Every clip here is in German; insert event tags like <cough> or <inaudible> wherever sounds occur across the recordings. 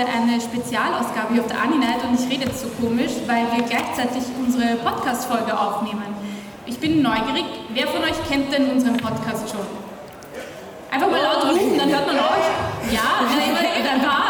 Heute eine Spezialausgabe hier auf der Aninight und ich rede jetzt so komisch, weil wir gleichzeitig unsere Podcast-Folge aufnehmen. Ich bin neugierig, wer von euch kennt denn unseren Podcast schon? Einfach mal laut rufen, dann hört man euch. Ja, paar. <laughs> Ähm,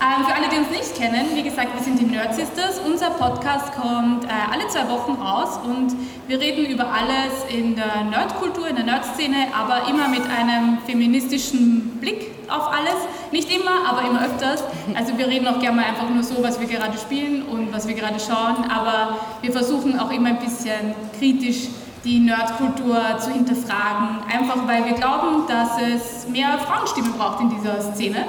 für alle, die uns nicht kennen, wie gesagt, wir sind die Nerd Sisters. Unser Podcast kommt äh, alle zwei Wochen raus und wir reden über alles in der Nerdkultur, in der Nerdszene, aber immer mit einem feministischen Blick auf alles. Nicht immer, aber immer öfters. Also wir reden auch gerne mal einfach nur so, was wir gerade spielen und was wir gerade schauen, aber wir versuchen auch immer ein bisschen kritisch die Nerdkultur zu hinterfragen, einfach weil wir glauben, dass es mehr Frauenstimmen braucht in dieser Szene.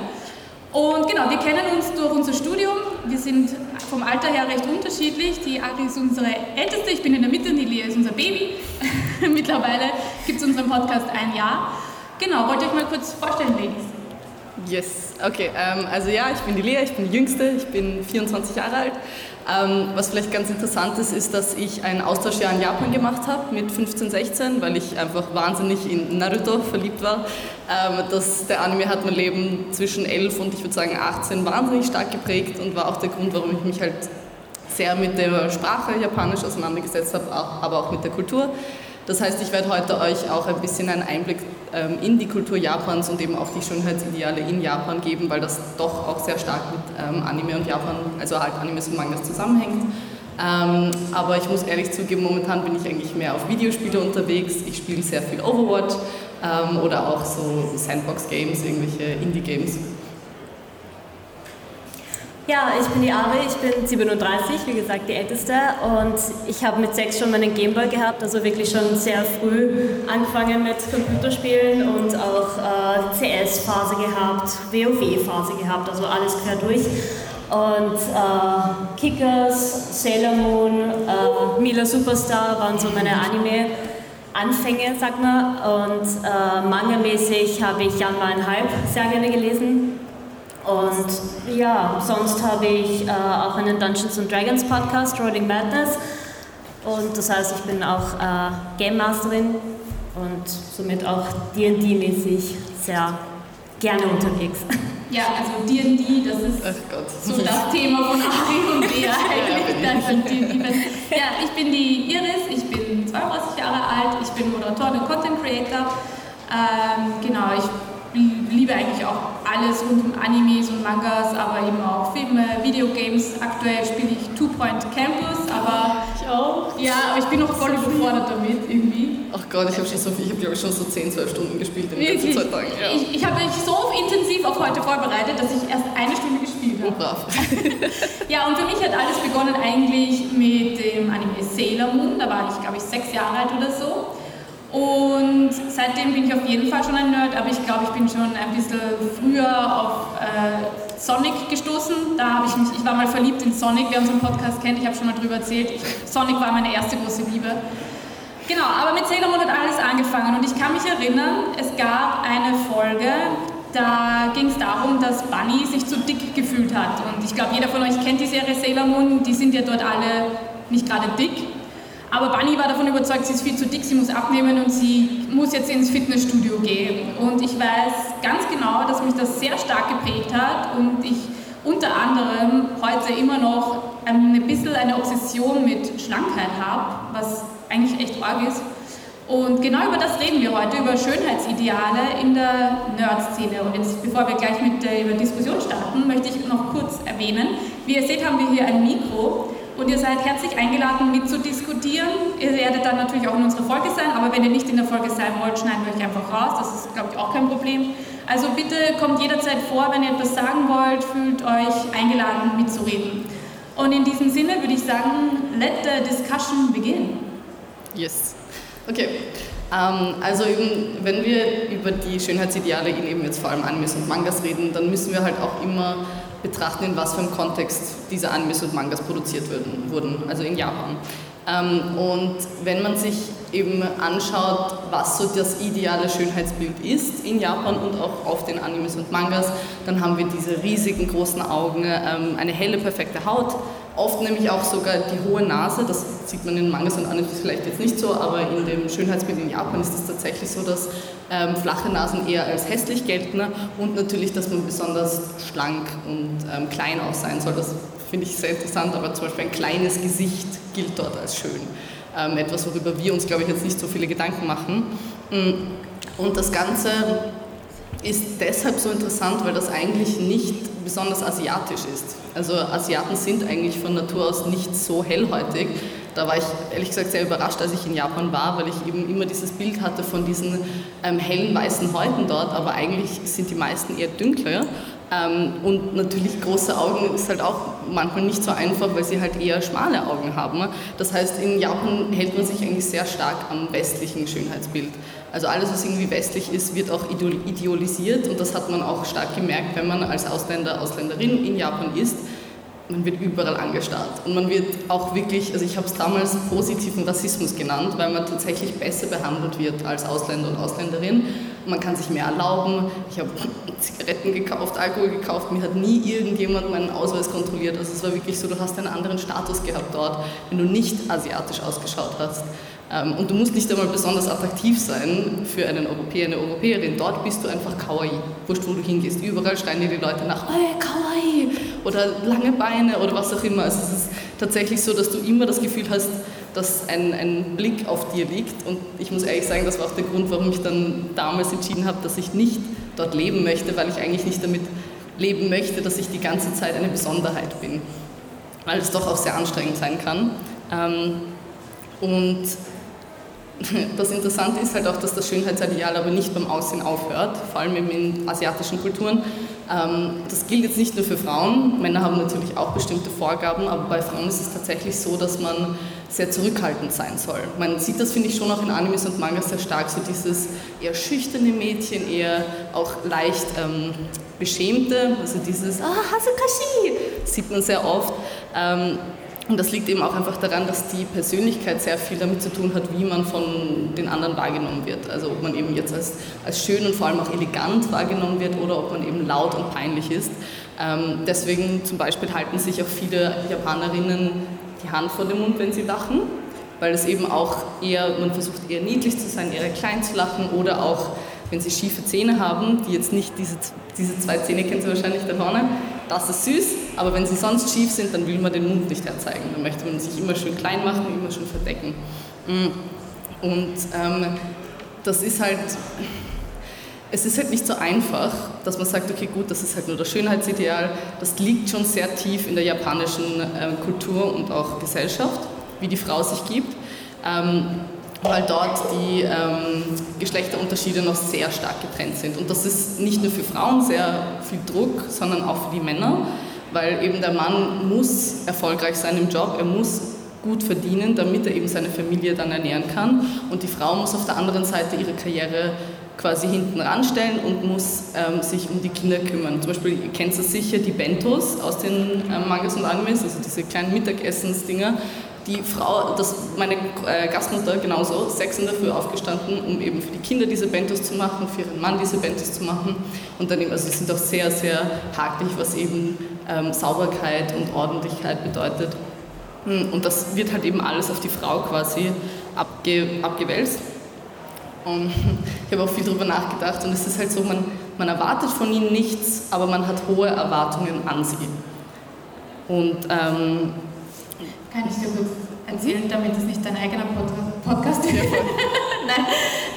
Und genau, wir kennen uns durch unser Studium. Wir sind vom Alter her recht unterschiedlich. Die Ari ist unsere älteste, ich bin in der Mitte und die Lea ist unser Baby. <laughs> Mittlerweile gibt es unseren Podcast ein Jahr. Genau, wollt ihr euch mal kurz vorstellen, Ladies? Yes, okay. Ähm, also ja, ich bin die Lea, ich bin die Jüngste, ich bin 24 Jahre alt. Ähm, was vielleicht ganz interessant ist, ist, dass ich ein Austauschjahr in Japan gemacht habe mit 15, 16, weil ich einfach wahnsinnig in Naruto verliebt war. Ähm, das, der Anime hat mein Leben zwischen 11 und ich würde sagen 18 wahnsinnig stark geprägt und war auch der Grund, warum ich mich halt sehr mit der Sprache Japanisch auseinandergesetzt habe, aber auch mit der Kultur. Das heißt, ich werde heute euch auch ein bisschen einen Einblick in die Kultur Japans und eben auch die Schönheitsideale in Japan geben, weil das doch auch sehr stark mit ähm, Anime und Japan, also halt Animes und Mangas zusammenhängt. Ähm, aber ich muss ehrlich zugeben, momentan bin ich eigentlich mehr auf Videospiele unterwegs. Ich spiele sehr viel Overwatch oder auch so Sandbox-Games, irgendwelche Indie-Games. Ja, ich bin die Ari, ich bin 37, wie gesagt die Älteste und ich habe mit sechs schon meinen Gameboy gehabt, also wirklich schon sehr früh angefangen mit Computerspielen und auch äh, CS-Phase gehabt, WoW-Phase gehabt, also alles quer durch. Und äh, Kickers, Sailor Moon, äh, Mila Superstar waren so meine Anime-Anfänge, sag mal. Und äh, manga-mäßig habe ich Jan Hype sehr gerne gelesen. Und ja, sonst habe ich äh, auch einen Dungeons and Dragons Podcast, Rolling Madness. Und das heißt, ich bin auch äh, Game Masterin und somit auch D&D-mäßig sehr gerne unterwegs. <laughs> Ja, also D&D, das ist so das Thema von Ari und Lea eigentlich. <laughs> ja, ich bin die Iris, ich bin 32 Jahre alt, ich bin Moderatorin und Content Creator. Ähm, genau, ich liebe eigentlich auch alles rund um Animes und Mangas, aber eben auch Filme, Videogames. Aktuell spiele ich Two Point Campus, aber ich auch. Ja, aber ich bin noch voll überfordert damit irgendwie. Ach Gott, ich habe schon so viel, ich habe glaube ich schon so 10, 12 Stunden gespielt in den letzten zwei Tagen. Ja. Ich, ich habe mich so intensiv auf heute vorbereitet, dass ich erst eine Stunde gespielt habe. Oh, brav. <laughs> ja, und für mich hat alles begonnen eigentlich mit dem Anime Sailor Moon. Da war ich, glaube ich, sechs Jahre alt oder so. Und seitdem bin ich auf jeden Fall schon ein Nerd, aber ich glaube, ich bin schon ein bisschen früher auf äh, Sonic gestoßen. Da habe ich mich, ich war mal verliebt in Sonic, wer unseren Podcast kennt, ich habe schon mal drüber erzählt. Ich, Sonic war meine erste große Liebe. Genau, aber mit Sailor Moon hat alles angefangen und ich kann mich erinnern, es gab eine Folge, da ging es darum, dass Bunny sich zu dick gefühlt hat. Und ich glaube, jeder von euch kennt die Serie Sailor Moon, die sind ja dort alle nicht gerade dick. Aber Bunny war davon überzeugt, sie ist viel zu dick, sie muss abnehmen und sie muss jetzt ins Fitnessstudio gehen. Und ich weiß ganz genau, dass mich das sehr stark geprägt hat und ich unter anderem heute immer noch ein bisschen eine Obsession mit Schlankheit habe, was eigentlich echt arg ist. Und genau über das reden wir heute, über Schönheitsideale in der Nerd-Szene. Und jetzt, bevor wir gleich mit der Diskussion starten, möchte ich noch kurz erwähnen, wie ihr seht, haben wir hier ein Mikro. Und ihr seid herzlich eingeladen, mitzudiskutieren. Ihr werdet dann natürlich auch in unserer Folge sein, aber wenn ihr nicht in der Folge sein wollt, schneiden wir euch einfach raus. Das ist, glaube ich, auch kein Problem. Also bitte kommt jederzeit vor, wenn ihr etwas sagen wollt, fühlt euch eingeladen, mitzureden. Und in diesem Sinne würde ich sagen, let the discussion begin. Yes. Okay. Ähm, also eben, wenn wir über die Schönheitsideale in eben jetzt vor allem Animes und Mangas reden, dann müssen wir halt auch immer betrachten, in was für einem Kontext diese Animes und Mangas produziert wurden, also in Japan. Ähm, und wenn man sich eben anschaut, was so das ideale Schönheitsbild ist in Japan und auch auf den Animes und Mangas, dann haben wir diese riesigen großen Augen, ähm, eine helle, perfekte Haut, oft nämlich auch sogar die hohe Nase, das sieht man in Mangas und Animes vielleicht jetzt nicht so, aber in dem Schönheitsbild in Japan ist es tatsächlich so, dass ähm, flache Nasen eher als hässlich gelten und natürlich, dass man besonders schlank und ähm, klein auch sein soll. Das finde ich sehr interessant, aber zum Beispiel ein kleines Gesicht gilt dort als schön. Ähm, etwas, worüber wir uns, glaube ich, jetzt nicht so viele Gedanken machen. Mm, und das Ganze ist deshalb so interessant, weil das eigentlich nicht besonders asiatisch ist. Also Asiaten sind eigentlich von Natur aus nicht so hellhäutig. Da war ich ehrlich gesagt sehr überrascht, als ich in Japan war, weil ich eben immer dieses Bild hatte von diesen ähm, hellen weißen Häuten dort, aber eigentlich sind die meisten eher dünkler. Ähm, und natürlich große Augen ist halt auch manchmal nicht so einfach, weil sie halt eher schmale Augen haben. Das heißt, in Japan hält man sich eigentlich sehr stark am westlichen Schönheitsbild. Also alles, was irgendwie westlich ist, wird auch idealisiert und das hat man auch stark gemerkt, wenn man als Ausländer, Ausländerin in Japan ist man wird überall angestarrt. Und man wird auch wirklich, also ich habe es damals positiven Rassismus genannt, weil man tatsächlich besser behandelt wird als Ausländer und Ausländerin. man kann sich mehr erlauben. Ich habe <laughs> Zigaretten gekauft, Alkohol gekauft. Mir hat nie irgendjemand meinen Ausweis kontrolliert. Also es war wirklich so, du hast einen anderen Status gehabt dort, wenn du nicht asiatisch ausgeschaut hast. Ähm, und du musst nicht einmal besonders attraktiv sein für einen Europäer, eine Europäerin. Dort bist du einfach kawaii. Wurscht, wo du hingehst. Überall schreien dir die Leute nach, oh, kawaii oder lange Beine oder was auch immer. Also es ist tatsächlich so, dass du immer das Gefühl hast, dass ein, ein Blick auf dir liegt. Und ich muss ehrlich sagen, das war auch der Grund, warum ich dann damals entschieden habe, dass ich nicht dort leben möchte, weil ich eigentlich nicht damit leben möchte, dass ich die ganze Zeit eine Besonderheit bin. Weil es doch auch sehr anstrengend sein kann. Ähm, und das Interessante ist halt auch, dass das Schönheitsideal aber nicht beim Aussehen aufhört, vor allem in asiatischen Kulturen. Ähm, das gilt jetzt nicht nur für Frauen, Männer haben natürlich auch bestimmte Vorgaben, aber bei Frauen ist es tatsächlich so, dass man sehr zurückhaltend sein soll. Man sieht das, finde ich, schon auch in Animes und Mangas sehr stark, so dieses eher schüchterne Mädchen, eher auch leicht ähm, beschämte, also dieses Ah, Hasukashi, sieht man sehr oft. Ähm, und das liegt eben auch einfach daran, dass die Persönlichkeit sehr viel damit zu tun hat, wie man von den anderen wahrgenommen wird. Also ob man eben jetzt als, als schön und vor allem auch elegant wahrgenommen wird oder ob man eben laut und peinlich ist. Ähm, deswegen zum Beispiel halten sich auch viele Japanerinnen die Hand vor dem Mund, wenn sie lachen, weil es eben auch eher, man versucht eher niedlich zu sein, eher klein zu lachen oder auch wenn sie schiefe Zähne haben, die jetzt nicht diese, diese zwei Zähne kennen Sie wahrscheinlich da vorne, das ist süß, aber wenn sie sonst schief sind, dann will man den Mund nicht herzeigen. Dann möchte man sich immer schön klein machen, immer schön verdecken. Mm. Und ähm, das ist halt, es ist halt nicht so einfach, dass man sagt, okay, gut, das ist halt nur das Schönheitsideal. Das liegt schon sehr tief in der japanischen äh, Kultur und auch Gesellschaft, wie die Frau sich gibt. Ähm, weil dort die ähm, Geschlechterunterschiede noch sehr stark getrennt sind. Und das ist nicht nur für Frauen sehr viel Druck, sondern auch für die Männer, weil eben der Mann muss erfolgreich sein im Job, er muss gut verdienen, damit er eben seine Familie dann ernähren kann. Und die Frau muss auf der anderen Seite ihre Karriere quasi hinten ranstellen und muss ähm, sich um die Kinder kümmern. Zum Beispiel, ihr kennt es sicher, die Bentos aus den ähm, Mangas und Animes, also diese kleinen Mittagessensdinger, die Frau, das, meine äh, Gastmutter genauso, sechs in der Früh aufgestanden, um eben für die Kinder diese Bentos zu machen, für ihren Mann diese Bentos zu machen. Und dann eben, also sie sind auch sehr, sehr haklich, was eben ähm, Sauberkeit und Ordentlichkeit bedeutet. Hm, und das wird halt eben alles auf die Frau quasi abge, abgewälzt. Und <laughs> ich habe auch viel darüber nachgedacht und es ist halt so, man, man erwartet von ihnen nichts, aber man hat hohe Erwartungen an sie. Und ähm, kann ich dir kurz erzählen, damit es nicht dein eigener Podcast wird? <laughs> Nein,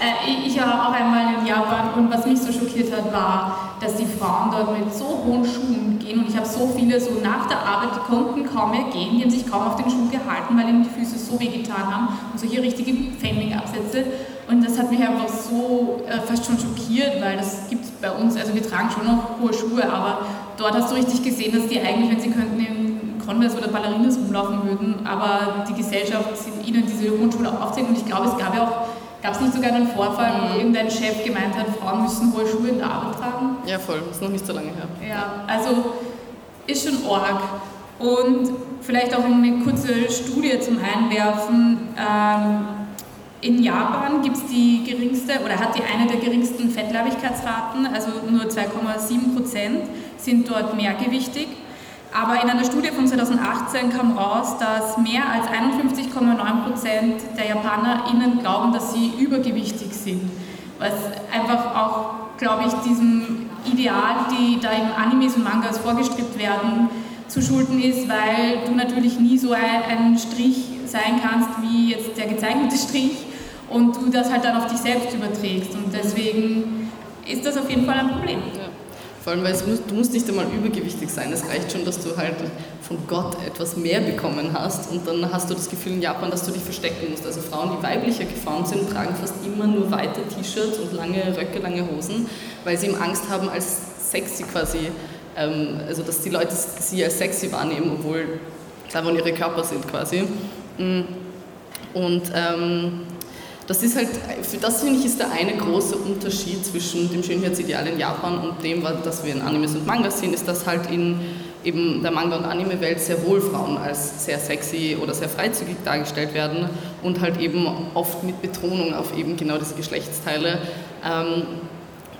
äh, ich war auch einmal in Japan und was mich so schockiert hat, war, dass die Frauen dort mit so hohen Schuhen gehen und ich habe so viele so nach der Arbeit, die konnten kaum mehr gehen, die haben sich kaum auf den Schuh gehalten, weil ihnen die Füße so wehgetan haben und so hier richtige Pfennigabsätze und das hat mich einfach so äh, fast schon schockiert, weil das gibt es bei uns, also wir tragen schon noch hohe Schuhe, aber dort hast du richtig gesehen, dass die eigentlich, wenn sie könnten, Converse oder Ballerinas rumlaufen würden, aber die Gesellschaft ihnen diese Grundschule aufzeigen und ich glaube, es gab ja auch, gab es nicht sogar einen Vorfall, mhm. wo irgendein Chef gemeint hat, Frauen müssen hohe Schuhe in der Arbeit tragen? Ja, voll, das ist noch nicht so lange her. Ja, also ist schon arg. Und vielleicht auch eine kurze Studie zum Einwerfen. Ähm, in Japan gibt es die geringste oder hat die eine der geringsten Fettleibigkeitsraten, also nur 2,7 Prozent sind dort mehrgewichtig. Aber in einer Studie von 2018 kam raus, dass mehr als 51,9 Prozent der JapanerInnen glauben, dass sie übergewichtig sind. was einfach auch, glaube ich, diesem Ideal, die da in Animes und Mangas vorgestrebt werden, zu schulden ist, weil du natürlich nie so ein, Strich sein kannst wie jetzt der gezeichnete Strich und du das halt dann auf dich selbst überträgst. Und deswegen ist das auf jeden Fall ein Problem. Vor allem, weil es, du musst nicht einmal übergewichtig sein. Es reicht schon, dass du halt von Gott etwas mehr bekommen hast und dann hast du das Gefühl in Japan, dass du dich verstecken musst. Also Frauen, die weiblicher geformt sind, tragen fast immer nur weite T-Shirts und lange Röcke, lange Hosen, weil sie eben Angst haben, als sexy quasi, ähm, also dass die Leute sie als sexy wahrnehmen, obwohl da wo ihre Körper sind quasi. Mm. Und ähm, das ist halt, das finde ich, ist der eine große Unterschied zwischen dem Schönheitsideal in Japan und dem, was wir in Animes und Mangas sehen, ist, dass halt in eben der Manga- und Anime-Welt sehr wohl Frauen als sehr sexy oder sehr freizügig dargestellt werden und halt eben oft mit Betonung auf eben genau diese Geschlechtsteile. Ähm,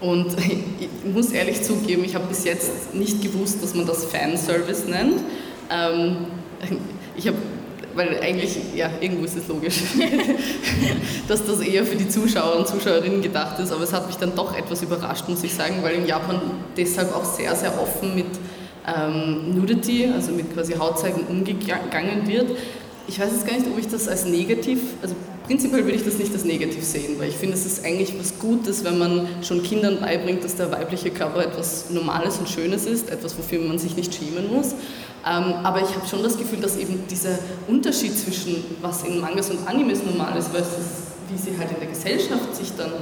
und <laughs> ich muss ehrlich zugeben, ich habe bis jetzt nicht gewusst, dass man das Fanservice nennt. Ähm, ich habe weil eigentlich, ja, irgendwo ist es logisch, <laughs> dass das eher für die Zuschauer und Zuschauerinnen gedacht ist, aber es hat mich dann doch etwas überrascht, muss ich sagen, weil in Japan deshalb auch sehr, sehr offen mit ähm, Nudity, also mit quasi Hautzeigen umgegangen wird. Ich weiß jetzt gar nicht, ob ich das als negativ, also prinzipiell würde ich das nicht als negativ sehen, weil ich finde, es ist eigentlich was Gutes, wenn man schon Kindern beibringt, dass der weibliche Körper etwas Normales und Schönes ist, etwas, wofür man sich nicht schämen muss. Ähm, aber ich habe schon das Gefühl, dass eben dieser Unterschied zwischen was in Mangas und Animes normal ist, versus wie sie halt in der Gesellschaft sich dann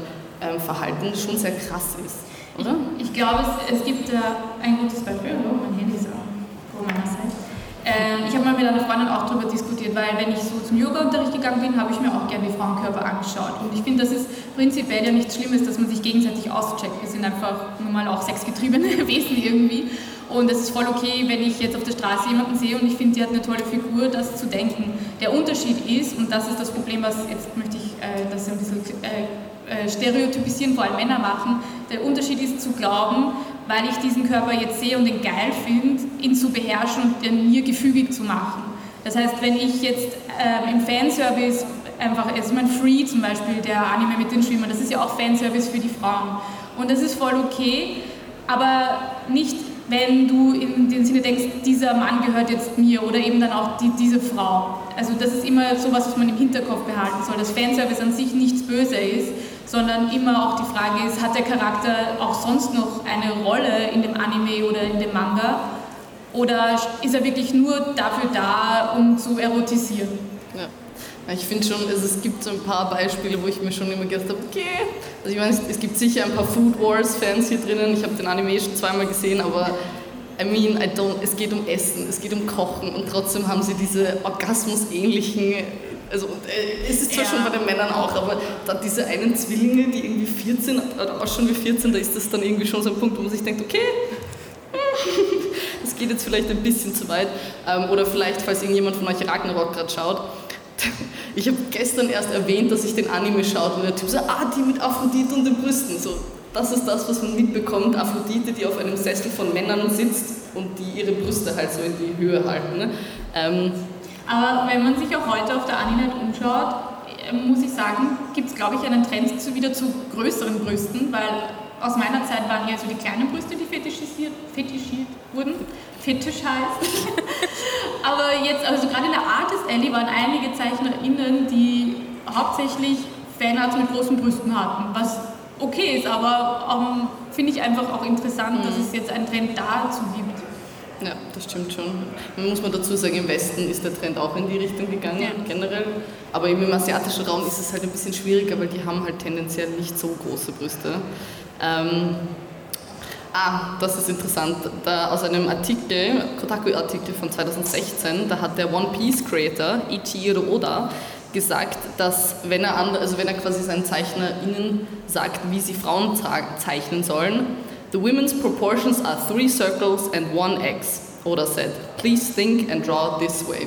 ähm, verhalten, schon sehr krass ist. Oder? Ich, ich glaube, es, es gibt äh, ein gutes Beispiel, oh, mein Handy ist vor meiner Seite. Ähm, ich habe mal mit einer Freundin auch darüber diskutiert, weil wenn ich so zum Yoga-Unterricht gegangen bin, habe ich mir auch gerne die Frauenkörper angeschaut. Und ich finde, dass es prinzipiell ja nichts Schlimmes, dass man sich gegenseitig auscheckt. Wir sind einfach nun mal auch sexgetriebene <laughs> Wesen irgendwie. Und es ist voll okay, wenn ich jetzt auf der Straße jemanden sehe und ich finde, die hat eine tolle Figur, das zu denken. Der Unterschied ist, und das ist das Problem, was jetzt möchte ich äh, das ein bisschen äh, äh, stereotypisieren, vor allem Männer machen, der Unterschied ist zu glauben, weil ich diesen Körper jetzt sehe und ihn geil finde, ihn zu beherrschen und den mir gefügig zu machen. Das heißt, wenn ich jetzt äh, im Fanservice einfach, ist mein Free zum Beispiel, der Anime mit den Schwimmern, das ist ja auch Fanservice für die Frauen. Und das ist voll okay, aber nicht wenn du in dem Sinne denkst, dieser Mann gehört jetzt mir oder eben dann auch die, diese Frau. Also das ist immer sowas, was man im Hinterkopf behalten soll, dass Fanservice an sich nichts Böse ist, sondern immer auch die Frage ist, hat der Charakter auch sonst noch eine Rolle in dem Anime oder in dem Manga? Oder ist er wirklich nur dafür da, um zu erotisieren? Ich finde schon, also es gibt so ein paar Beispiele, wo ich mir schon immer gedacht habe, okay, also ich meine, es gibt sicher ein paar Food Wars-Fans hier drinnen, ich habe den Anime schon zweimal gesehen, aber I mean, I don't, es geht um Essen, es geht um Kochen und trotzdem haben sie diese Orgasmus-ähnlichen, also äh, es ist zwar ja. schon bei den Männern auch, aber da diese einen Zwillinge, die irgendwie 14 oder auch schon wie 14, da ist das dann irgendwie schon so ein Punkt, wo man sich denkt, okay, <laughs> das geht jetzt vielleicht ein bisschen zu weit. Ähm, oder vielleicht, falls irgendjemand von euch Ragnarok gerade schaut, <laughs> ich habe gestern erst erwähnt, dass ich den Anime schaut und der Typ so, ah, die mit Aphrodite und den Brüsten. So, das ist das, was man mitbekommt. Aphrodite, die auf einem Sessel von Männern sitzt und die ihre Brüste halt so in die Höhe halten. Ne? Ähm, Aber wenn man sich auch heute auf der Aninet umschaut, äh, muss ich sagen, gibt es, glaube ich, einen Trend zu, wieder zu größeren Brüsten, weil aus meiner Zeit waren eher so die kleinen Brüste, die fetischisiert, fetischiert wurden. Fetisch heißt. <laughs> Aber jetzt, also gerade in der Artist Alley waren einige ZeichnerInnen, die hauptsächlich Fanarts mit großen Brüsten hatten, was okay ist, aber ähm, finde ich einfach auch interessant, mhm. dass es jetzt einen Trend dazu gibt. Ja, das stimmt schon. Man muss man dazu sagen, im Westen ist der Trend auch in die Richtung gegangen, ja. generell. Aber im asiatischen Raum ist es halt ein bisschen schwieriger, weil die haben halt tendenziell nicht so große Brüste. Ähm, Ah, das ist interessant. Da aus einem Artikel, Kotaku-Artikel von 2016, da hat der One Piece Creator Ichiro Oda gesagt, dass wenn er, andere, also wenn er quasi seinen ZeichnerInnen sagt, wie sie Frauen zeichnen sollen, the women's proportions are three circles and one X. Oda said, please think and draw this way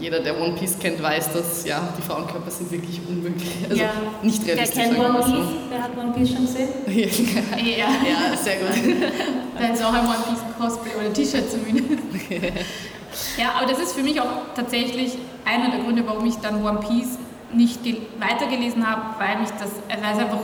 jeder, der One Piece kennt, weiß, dass ja, die Frauenkörper sind wirklich unmöglich. Also ja. nicht realistisch. Wer kennt One Piece? Wer hat One Piece schon gesehen? <laughs> ja. ja, sehr gut. <laughs> da ist auch ein One Piece Cosplay oder T-Shirt zumindest. <laughs> ja, aber das ist für mich auch tatsächlich einer der Gründe, warum ich dann One Piece nicht weitergelesen habe, weil mich das, weil es einfach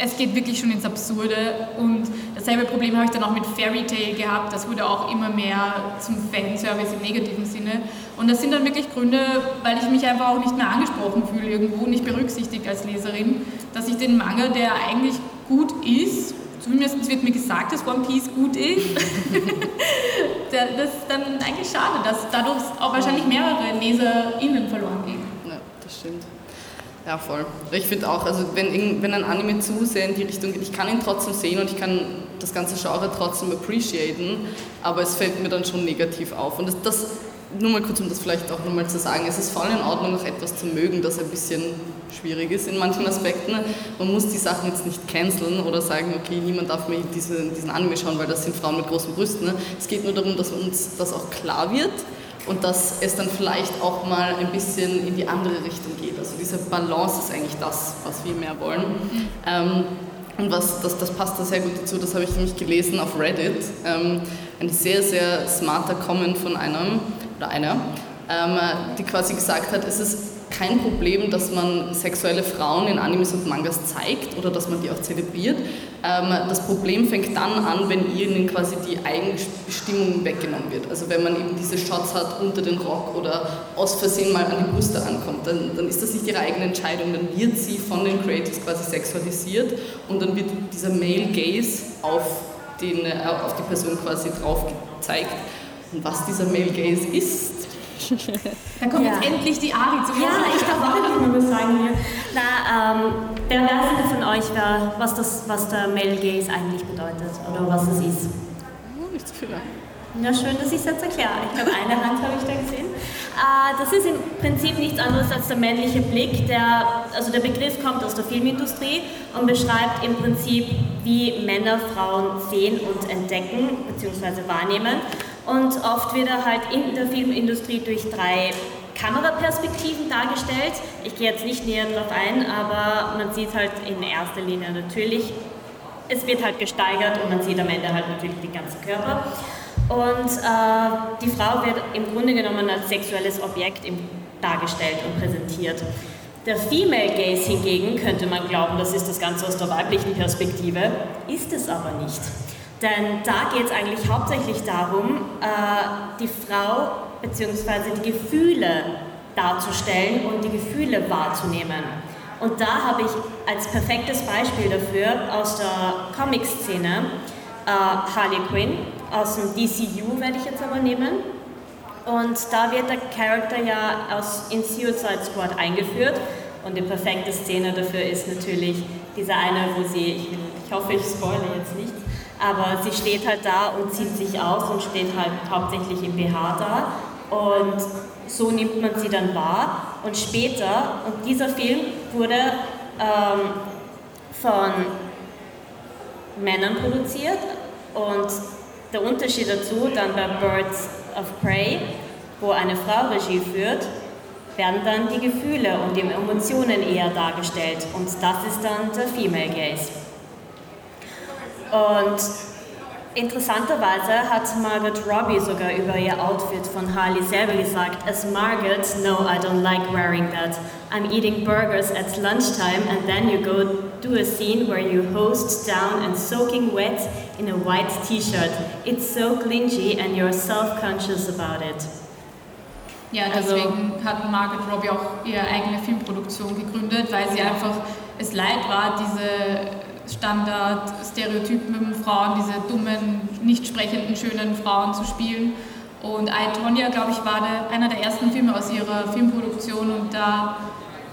es geht wirklich schon ins Absurde und dasselbe Problem habe ich dann auch mit Fairy Tale gehabt. Das wurde auch immer mehr zum Fanservice im negativen Sinne. Und das sind dann wirklich Gründe, weil ich mich einfach auch nicht mehr angesprochen fühle irgendwo, nicht berücksichtigt als Leserin, dass ich den Manga, der eigentlich gut ist, zumindest wird mir gesagt, dass One Piece gut ist, <laughs> das ist dann eigentlich schade, dass dadurch auch wahrscheinlich mehrere LeserInnen verloren gehen. Ja, das stimmt. Ja, voll. Ich finde auch, also wenn, wenn ein Anime zu sehr in die Richtung geht, ich kann ihn trotzdem sehen und ich kann das ganze Genre trotzdem appreciaten, aber es fällt mir dann schon negativ auf. Und das, das nur mal kurz, um das vielleicht auch nochmal zu sagen, es ist voll in Ordnung, noch etwas zu mögen, das ein bisschen schwierig ist in manchen Aspekten. Man muss die Sachen jetzt nicht canceln oder sagen, okay, niemand darf mehr diese, diesen Anime schauen, weil das sind Frauen mit großen Brüsten. Es geht nur darum, dass uns das auch klar wird und dass es dann vielleicht auch mal ein bisschen in die andere Richtung geht. Also diese Balance ist eigentlich das, was wir mehr wollen. Ähm, und was, das, das passt da sehr gut dazu, das habe ich nämlich gelesen auf Reddit. Ähm, ein sehr, sehr smarter Comment von einem oder einer, ähm, die quasi gesagt hat, es ist kein Problem, dass man sexuelle Frauen in Animes und Mangas zeigt oder dass man die auch zelebriert. Ähm, das Problem fängt dann an, wenn ihnen quasi die Eigenbestimmung weggenommen wird. Also wenn man eben diese Shots hat unter den Rock oder aus Versehen mal an die Brüste ankommt, dann, dann ist das nicht ihre eigene Entscheidung, dann wird sie von den Creators quasi sexualisiert und dann wird dieser Male Gaze auf, den, äh, auf die Person quasi drauf gezeigt. Und was dieser Male Gaze ist, <laughs> da kommt ja. jetzt endlich die Ari zu Ja, ich darf auch nicht mehr was sagen hier. Na, ähm, wer weiß von euch, wer, was, das, was der Male Gaze eigentlich bedeutet oder was es ist? Oh, nicht zu viel. Ja, schön, dass ich es jetzt erkläre. Ich glaube, eine <laughs> Hand habe ich da gesehen. Äh, das ist im Prinzip nichts anderes als der männliche Blick. Der, also der Begriff kommt aus der Filmindustrie und beschreibt im Prinzip, wie Männer Frauen sehen und entdecken bzw. wahrnehmen. Und oft wird er halt in der Filmindustrie durch drei Kameraperspektiven dargestellt. Ich gehe jetzt nicht näher darauf ein, aber man sieht halt in erster Linie natürlich, es wird halt gesteigert und man sieht am Ende halt natürlich den ganzen Körper. Und äh, die Frau wird im Grunde genommen als sexuelles Objekt dargestellt und präsentiert. Der Female Gaze hingegen könnte man glauben, das ist das Ganze aus der weiblichen Perspektive, ist es aber nicht. Denn da geht es eigentlich hauptsächlich darum, äh, die Frau bzw. die Gefühle darzustellen und die Gefühle wahrzunehmen. Und da habe ich als perfektes Beispiel dafür aus der Comic-Szene äh, Harley Quinn, aus dem DCU werde ich jetzt aber nehmen. Und da wird der Charakter ja aus, in Suicide Squad eingeführt. Und die perfekte Szene dafür ist natürlich diese eine, wo sie, ich, ich hoffe, ich spoilere jetzt nicht, aber sie steht halt da und zieht sich aus und steht halt hauptsächlich im BH da. Und so nimmt man sie dann wahr. Und später, und dieser Film wurde ähm, von Männern produziert. Und der Unterschied dazu dann bei Birds of Prey, wo eine Frau Regie führt, werden dann die Gefühle und die Emotionen eher dargestellt. Und das ist dann der Female Gaze. Und interessanterweise hat Margaret Robbie sogar über ihr Outfit von Harley selber gesagt, as Margaret, no, I don't like wearing that. I'm eating burgers at lunchtime and then you go do a scene where you host down and soaking wet in a white t-shirt. It's so clingy and you're self-conscious about it. Ja, also deswegen also, hat Margaret Robbie auch ihre eigene Filmproduktion gegründet, weil sie einfach es leid war, diese Standard-Stereotypen Frauen, diese dummen, nicht sprechenden, schönen Frauen zu spielen. Und I, Tonya, glaube ich, war einer der ersten Filme aus ihrer Filmproduktion und da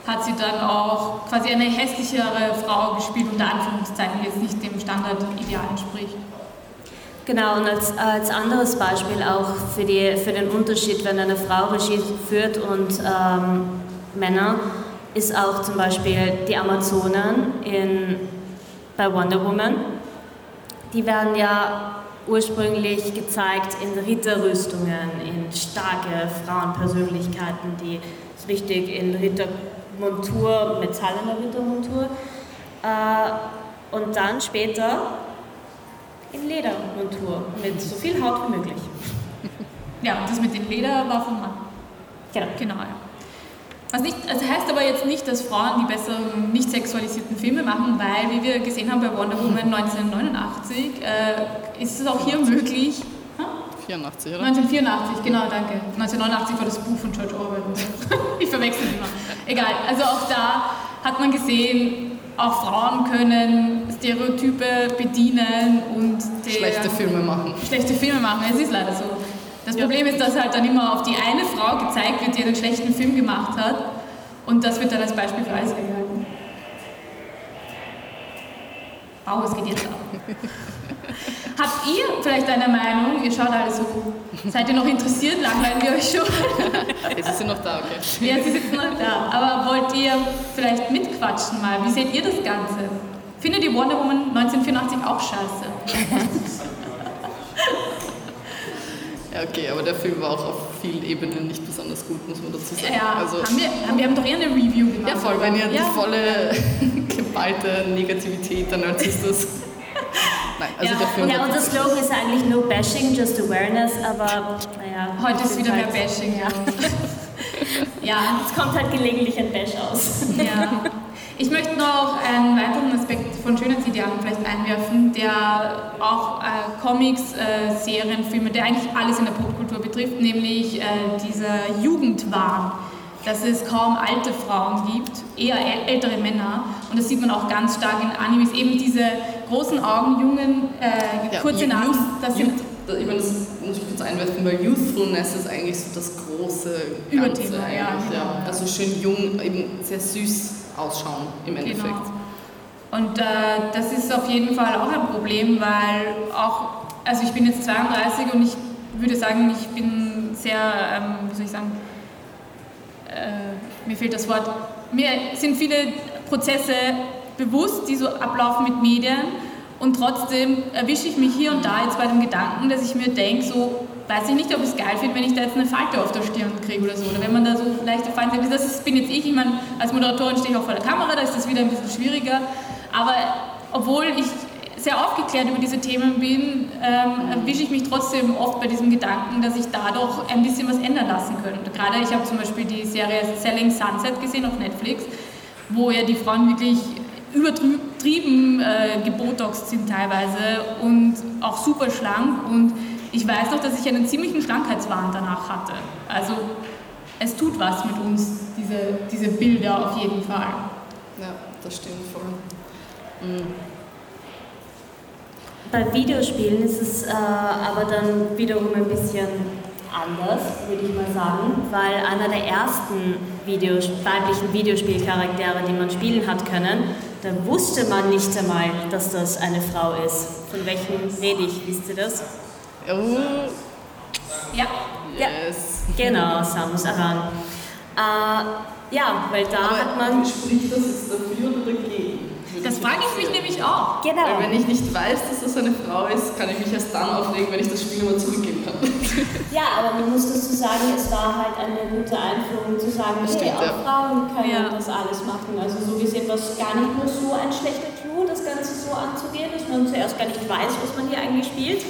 hat sie dann auch quasi eine hässlichere Frau gespielt, unter Anführungszeichen, die jetzt nicht dem Standardideal entspricht. Genau, und als, als anderes Beispiel auch für, die, für den Unterschied, wenn eine Frau Regie führt und ähm, Männer, ist auch zum Beispiel die Amazonen in bei Wonder Woman. Die werden ja ursprünglich gezeigt in Ritterrüstungen, in starke Frauenpersönlichkeiten, die richtig in Rittermontur, metallener Rittermontur äh, und dann später in Ledermontur mit so viel Haut wie möglich. Ja, das mit dem Leder war vom Mann. Genau. genau ja. Was nicht, also heißt aber jetzt nicht, dass Frauen die besseren, nicht sexualisierten Filme machen, weil, wie wir gesehen haben bei Wonder Woman 1989, äh, ist es auch hier möglich. 84, oder? 1984, genau, danke. 1989 war das Buch von George Orwell. <laughs> ich verwechsel immer. Egal, also auch da hat man gesehen, auch Frauen können Stereotype bedienen und schlechte Filme machen. Schlechte Filme machen, es ist leider so. Das Problem ist, dass halt dann immer auf die eine Frau gezeigt wird, die einen schlechten Film gemacht hat. Und das wird dann als Beispiel für alles gehalten. Wow, was geht jetzt ab? <laughs> Habt ihr vielleicht eine Meinung? Ihr schaut alle so. Seid ihr noch interessiert? Langweilen wir euch schon? <laughs> Jetzt sind noch da, okay. Ja, sie sitzen noch da. Aber wollt ihr vielleicht mitquatschen mal? Wie seht ihr das Ganze? Findet ihr Wonder Woman 1984 auch scheiße? <laughs> Ja, okay, aber der Film war auch auf vielen Ebenen nicht besonders gut, muss man dazu sagen. Ja, also, haben, wir, haben, wir haben doch eher eine Review gemacht. Ja, voll, wenn ihr ja. die volle <laughs> geballte Negativität dann als ist das. Nein, also ja. der Film ja, und das Slogan ist eigentlich No Bashing, Just Awareness, aber naja. Heute ist wieder halt, mehr Bashing, ja. <laughs> ja, es kommt halt gelegentlich ein Bash aus. Ja. <laughs> Ich möchte noch einen weiteren Aspekt von Schönheitsidealen vielleicht einwerfen, der auch äh, Comics, äh, Serien, Filme, der eigentlich alles in der Popkultur betrifft, nämlich äh, dieser Jugendwahn, dass es kaum alte Frauen gibt, eher ältere Männer. Und das sieht man auch ganz stark in Animes, eben diese großen Augen, jungen, äh, kurze ja, Namen. Das sind ich meine, das muss ich kurz einwerfen, weil Youthfulness ist eigentlich so das große Überthema. Ja, ja. Also schön jung, eben sehr süß ausschauen im Endeffekt. Genau. Und äh, das ist auf jeden Fall auch ein Problem, weil auch, also ich bin jetzt 32 und ich würde sagen, ich bin sehr, ähm, wie soll ich sagen, äh, mir fehlt das Wort, mir sind viele Prozesse bewusst, die so ablaufen mit Medien und trotzdem erwische ich mich hier und da jetzt bei dem Gedanken, dass ich mir denke, so, weiß ich nicht, ob ich es geil finde, wenn ich da jetzt eine Falte auf der Stirn kriege oder so. Oder wenn man da so leichte Falten sieht. Das bin jetzt ich. Ich meine, als Moderatorin stehe ich auch vor der Kamera, da ist das wieder ein bisschen schwieriger. Aber obwohl ich sehr aufgeklärt über diese Themen bin, ähm, erwische ich mich trotzdem oft bei diesem Gedanken, dass ich da doch ein bisschen was ändern lassen könnte. Gerade ich habe zum Beispiel die Serie Selling Sunset gesehen auf Netflix, wo ja die Frauen wirklich übertrieben äh, gebotoxt sind teilweise und auch super schlank und ich weiß noch, dass ich einen ziemlichen Schlankheitswahn danach hatte. Also es tut was mit uns, diese, diese Bilder auf jeden Fall. Ja, das stimmt voll. Mhm. Bei Videospielen ist es äh, aber dann wiederum ein bisschen anders, würde ich mal sagen, weil einer der ersten Videos weiblichen Videospielcharaktere, die man spielen hat können, da wusste man nicht einmal, dass das eine Frau ist. Von welchem rede ich? Wisst ihr das? Oh. Ja. Yes. Ja, genau, Samus Aran. Äh, ja, weil da Aber hat man. Spricht das jetzt dafür oder dagegen? Das frage ich mich nämlich auch. Genau. Weil wenn ich nicht weiß, dass das eine Frau ist, kann ich mich erst dann aufregen, wenn ich das Spiel immer zurückgeben kann. <laughs> Ja, aber man muss dazu sagen, es war halt eine gute Einführung zu sagen, das hey, auch ja. Frauen können ja. das alles machen. Also so gesehen war es gar nicht nur so ein schlechter Clou, das Ganze so anzugehen, dass man zuerst gar nicht weiß, was man hier eigentlich spielt.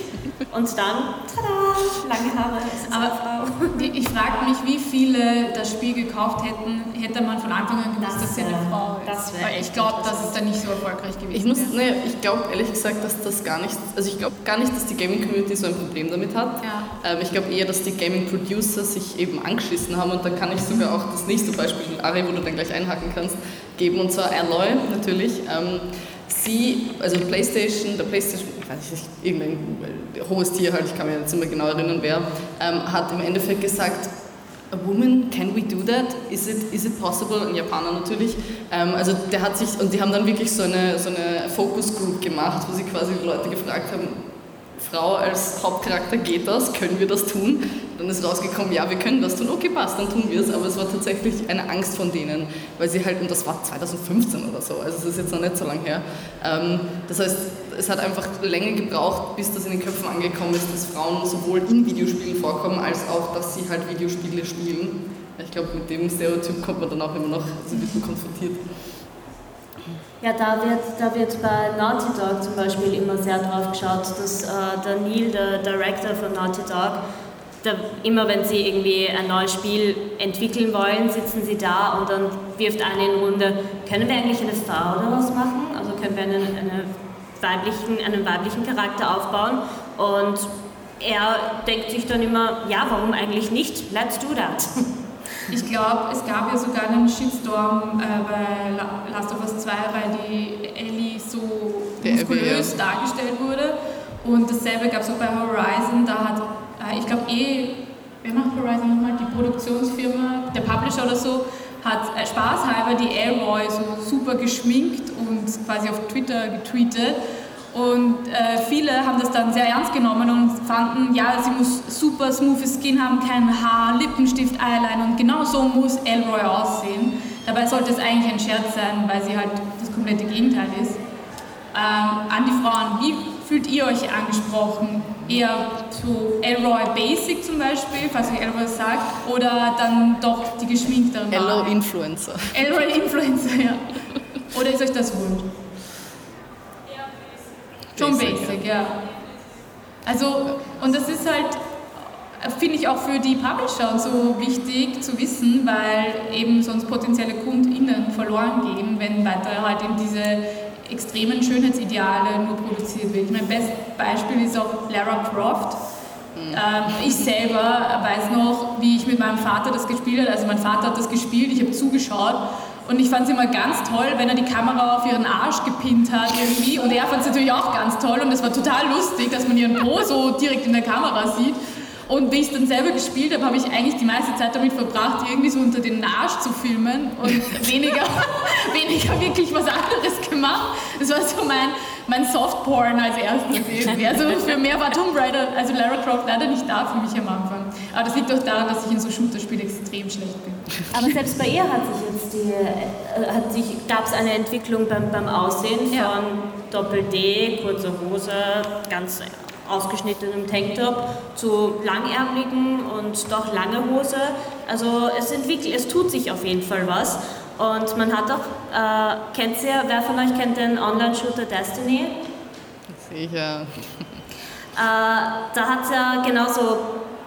Und dann, tada, lange Haare. Aber Frau. ich frage mich, wie viele das Spiel gekauft hätten, hätte man von Anfang an gewusst, dass sie eine Frau ist. Das Weil ich glaube, das ist dann nicht so erfolgreich gewesen. Ich, muss, ne, ich glaube ehrlich gesagt, dass das gar nicht, also ich glaube gar nicht, dass die Gaming-Community so ein Problem damit hat. Ja. Ähm, ich glaube eher, dass die Gaming-Producer sich eben angeschissen haben und da kann ich sogar auch das nächste Beispiel, Ari, wo du dann gleich einhaken kannst, geben und zwar Alloy natürlich. Ähm, sie, also PlayStation, der PlayStation, ich weiß nicht, irgendein hohes Tier halt, ich kann mich jetzt nicht mehr genau erinnern, wer, ähm, hat im Endeffekt gesagt, a woman, can we do that? Is it, is it possible? Ein Japaner natürlich. Ähm, also der hat sich, und die haben dann wirklich so eine, so eine Focus Group gemacht, wo sie quasi Leute gefragt haben, Frau als Hauptcharakter, geht das? Können wir das tun? Dann ist rausgekommen, ja, wir können das tun. Okay, passt, dann tun wir es. Aber es war tatsächlich eine Angst von denen, weil sie halt, und das war 2015 oder so, also es ist jetzt noch nicht so lange her. Ähm, das heißt, es hat einfach länger gebraucht, bis das in den Köpfen angekommen ist, dass Frauen sowohl in Videospielen vorkommen, als auch, dass sie halt Videospiele spielen. Ich glaube, mit dem Stereotyp kommt man dann auch immer noch so ein bisschen konfrontiert. Ja, da wird, da wird bei Naughty Dog zum Beispiel immer sehr drauf geschaut, dass äh, der Neil, der Director von Naughty Dog, da, immer wenn sie irgendwie ein neues Spiel entwickeln wollen, sitzen sie da und dann wirft eine in Runde, können wir eigentlich eine Frau daraus machen? Also können wir einen, eine weiblichen, einen weiblichen Charakter aufbauen? Und er denkt sich dann immer, ja, warum eigentlich nicht? Let's do that. <laughs> Ich glaube, es gab ja sogar einen Shitstorm äh, bei Last of Us 2, weil die Ellie so Der muskulös Abby, ja. dargestellt wurde. Und dasselbe gab es auch bei Horizon. Da hat, äh, ich glaube eh, wer macht Horizon nochmal? Die Produktionsfirma, der Publisher oder so, hat äh, spaßhalber die Aloy so super geschminkt und quasi auf Twitter getweetet. Und äh, viele haben das dann sehr ernst genommen und fanden, ja, sie muss super smooth Skin haben, kein Haar, Lippenstift, Eyeliner und genau so muss Elroy aussehen. Dabei sollte es eigentlich ein Scherz sein, weil sie halt das komplette Gegenteil ist. Ähm, an die Frauen, wie fühlt ihr euch angesprochen? Eher so Elroy Basic zum Beispiel, falls euch Elroy sagt, oder dann doch die geschminkteren Varianten? Influencer. Elroy Influencer, ja. Oder ist euch das wurscht? Schon Basic, basic, ja. Also, und das ist halt, finde ich auch für die Publisher so wichtig zu wissen, weil eben sonst potenzielle KundInnen verloren gehen, wenn weiter halt in diese extremen Schönheitsideale nur produziert wird. Mein bestes Beispiel ist auch Lara Croft. Ähm, ich selber weiß noch, wie ich mit meinem Vater das gespielt habe. Also mein Vater hat das gespielt, ich habe zugeschaut und ich fand es immer ganz toll, wenn er die Kamera auf ihren Arsch gepinnt hat irgendwie. Und er fand es natürlich auch ganz toll und es war total lustig, dass man ihren Po so direkt in der Kamera sieht. Und wie ich es dann selber gespielt habe, habe ich eigentlich die meiste Zeit damit verbracht, irgendwie so unter den Arsch zu filmen und <laughs> weniger, weniger wirklich was anderes gemacht. Das war so mein, mein Softporn als erstes irgendwie. Also für mehr war Tomb Raider, also Lara Croft leider nicht da für mich am Anfang. Aber das liegt auch daran, dass ich in so Shooter-Spielen extrem schlecht bin. Aber selbst bei ihr hat sich jetzt die, äh, hat sich, gab es eine Entwicklung beim, beim Aussehen Ja. von Doppel-D, kurzer Hose, ganz ausgeschnittenem Tanktop zu langärmeligen und doch lange Hose. Also es entwickelt, es tut sich auf jeden Fall was. Und man hat auch, äh, kennt ihr, wer von euch kennt den Online-Shooter Destiny? Sicher. Äh, da hat es ja genauso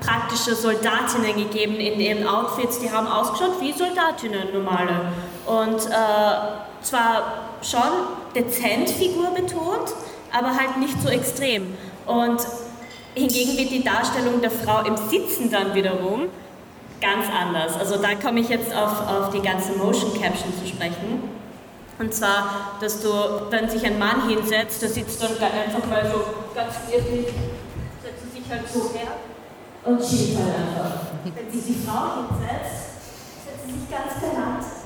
praktische Soldatinnen gegeben in ihren Outfits, die haben ausgeschaut wie Soldatinnen normale. Und äh, zwar schon dezent figurbetont, aber halt nicht so extrem. Und hingegen wird die Darstellung der Frau im Sitzen dann wiederum ganz anders. Also da komme ich jetzt auf, auf die ganze Motion Caption zu sprechen. Und zwar, dass du, wenn sich ein Mann hinsetzt, der sitzt dann einfach mal so ganz wirklich, setzt sich halt so her und chillt halt einfach. Wenn sich die Frau hinsetzt, setzt sie sich ganz galant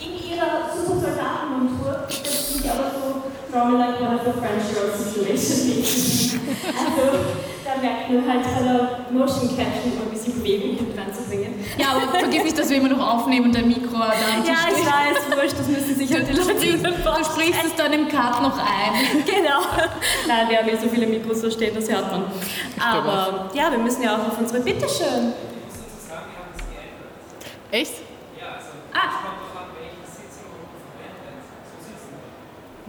in ihrer super Soldatenmontur, sie sich aber so one of the French girl situation. <laughs> also da merkt man halt bei der Motion Caption ein bisschen Bewegung hinten reinzubringen. Ja, aber vergiss nicht, dass wir immer noch aufnehmen und der Mikro da Ja, ich weiß, wurscht, das müssen sich halt die Du Leute sprichst, du sprichst es dann im Cut noch ein. <laughs> Genau. Nein, wir haben hier so viele Mikros so stehen, das hört man. Aber ja, wir müssen ja auch auf unsere Bitteschön. Echt? Ah,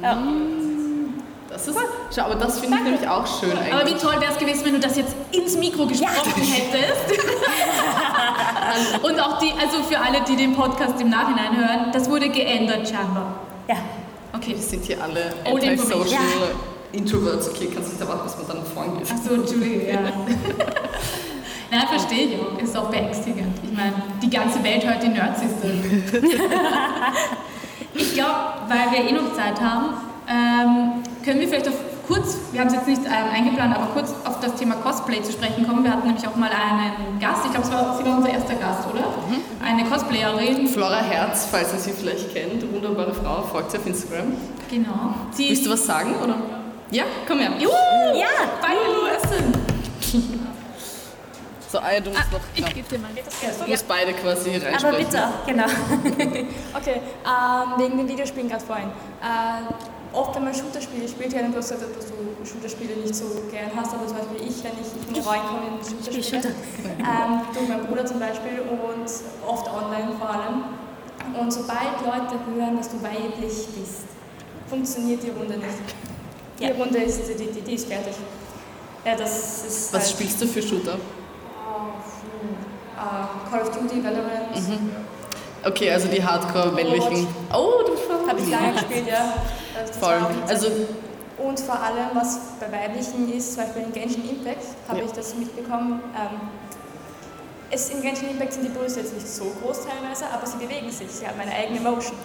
Ja. Das ist. Schau, aber das finde ich nämlich auch schön eigentlich. aber wie toll wäre es gewesen, wenn du das jetzt ins Mikro gesprochen hättest. <laughs> Und auch die, also für alle, die den Podcast im Nachhinein hören, das wurde geändert scheinbar. Ja. Okay, Wir sind hier alle antisocial information. Introverts. Okay, kannst nicht erwarten, dass man dann vorn geht. Achso, Entschuldige, ja. <laughs> <laughs> Nein, verstehe ich auch. Ist auch beängstigend. Ich meine, die ganze Welt hört die Nerdsystem. Ich glaube, weil wir eh noch Zeit haben, ähm, können wir vielleicht auf kurz, wir haben es jetzt nicht ähm, eingeplant, aber kurz auf das Thema Cosplay zu sprechen kommen. Wir hatten nämlich auch mal einen Gast, ich glaube, sie war, sie war unser erster Gast, oder? Eine Cosplayerin. Flora Herz, falls ihr sie vielleicht kennt, wunderbare Frau, folgt sie auf Instagram. Genau. Sie Willst du was sagen, oder? Ja, komm her. Juhu! Ja. Beide essen! So, Aya, du musst noch. Ich ja, gebe dir mal. du musst beide quasi reinsprechen. Aber bitte, genau. <laughs> Okay, ähm, wegen den Videospielen gerade vorhin. Äh, oft, wenn man Shooter-Spiele spielt, ja, du hast gesagt, dass du Shooter-Spiele nicht so gern hast, aber zum Beispiel ich, wenn ich, ich reinkomme in Shooter-Spiele, Shooter. ähm, durch meinen Bruder zum Beispiel und oft online vor allem. Und sobald Leute hören, dass du weiblich bist, funktioniert die Runde nicht. Die Ja. Runde ist, die, die, die ist fertig. Ja, das ist Was halt, spielst du für Shooter? Uh, Call of Duty, Valorant. Mhm. Okay, also die Hardcore-männlichen. Oh, du schon. Habe ich lange gespielt, ja. Voll. Also und vor allem, was bei weiblichen ist, zum Beispiel in Genshin Impact, habe ja. ich das mitbekommen. Ähm, es, in Genshin Impact sind die Brüste jetzt nicht so groß teilweise, aber sie bewegen sich. Sie haben eine eigene Motion.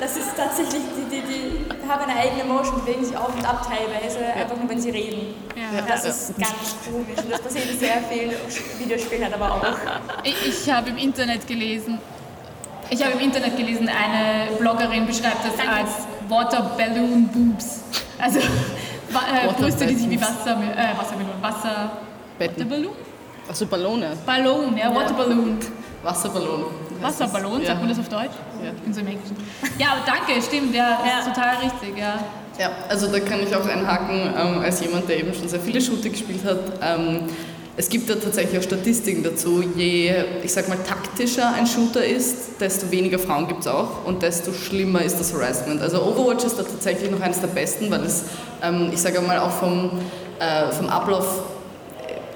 das ist tatsächlich, die, die, die haben eine eigene Motion, bewegen sich auf und ab teilweise, ja. einfach nur wenn sie reden. Ja. Das ja. ist ganz komisch und das passiert in sehr vielen Videospielen, halt aber auch. Ich, ich habe im Internet gelesen, ich habe im Internet gelesen, eine Bloggerin beschreibt das als Water Balloon Boobs. Also äh, Brüste, die sich wie Wasser, äh, Wassermelone, Wasser... Waterballon? Also Ballone. Ballon, ja, Waterballon. Wasserballon. Wasserballon, sagt man das auf Deutsch? Ja. Ich bin so im Englischen. Ja, danke, stimmt, ja, ja. ist total richtig, ja. Ja, also da kann ich auch einhaken, ähm, als jemand, der eben schon sehr viele Shooter gespielt hat. Ähm, es gibt da tatsächlich auch Statistiken dazu. Je, ich sag mal, taktischer ein Shooter ist, desto weniger Frauen gibt es auch und desto schlimmer ist das Harassment. Also Overwatch ist da tatsächlich noch eines der besten, weil es, ähm, ich sage mal, auch vom, äh, vom Ablauf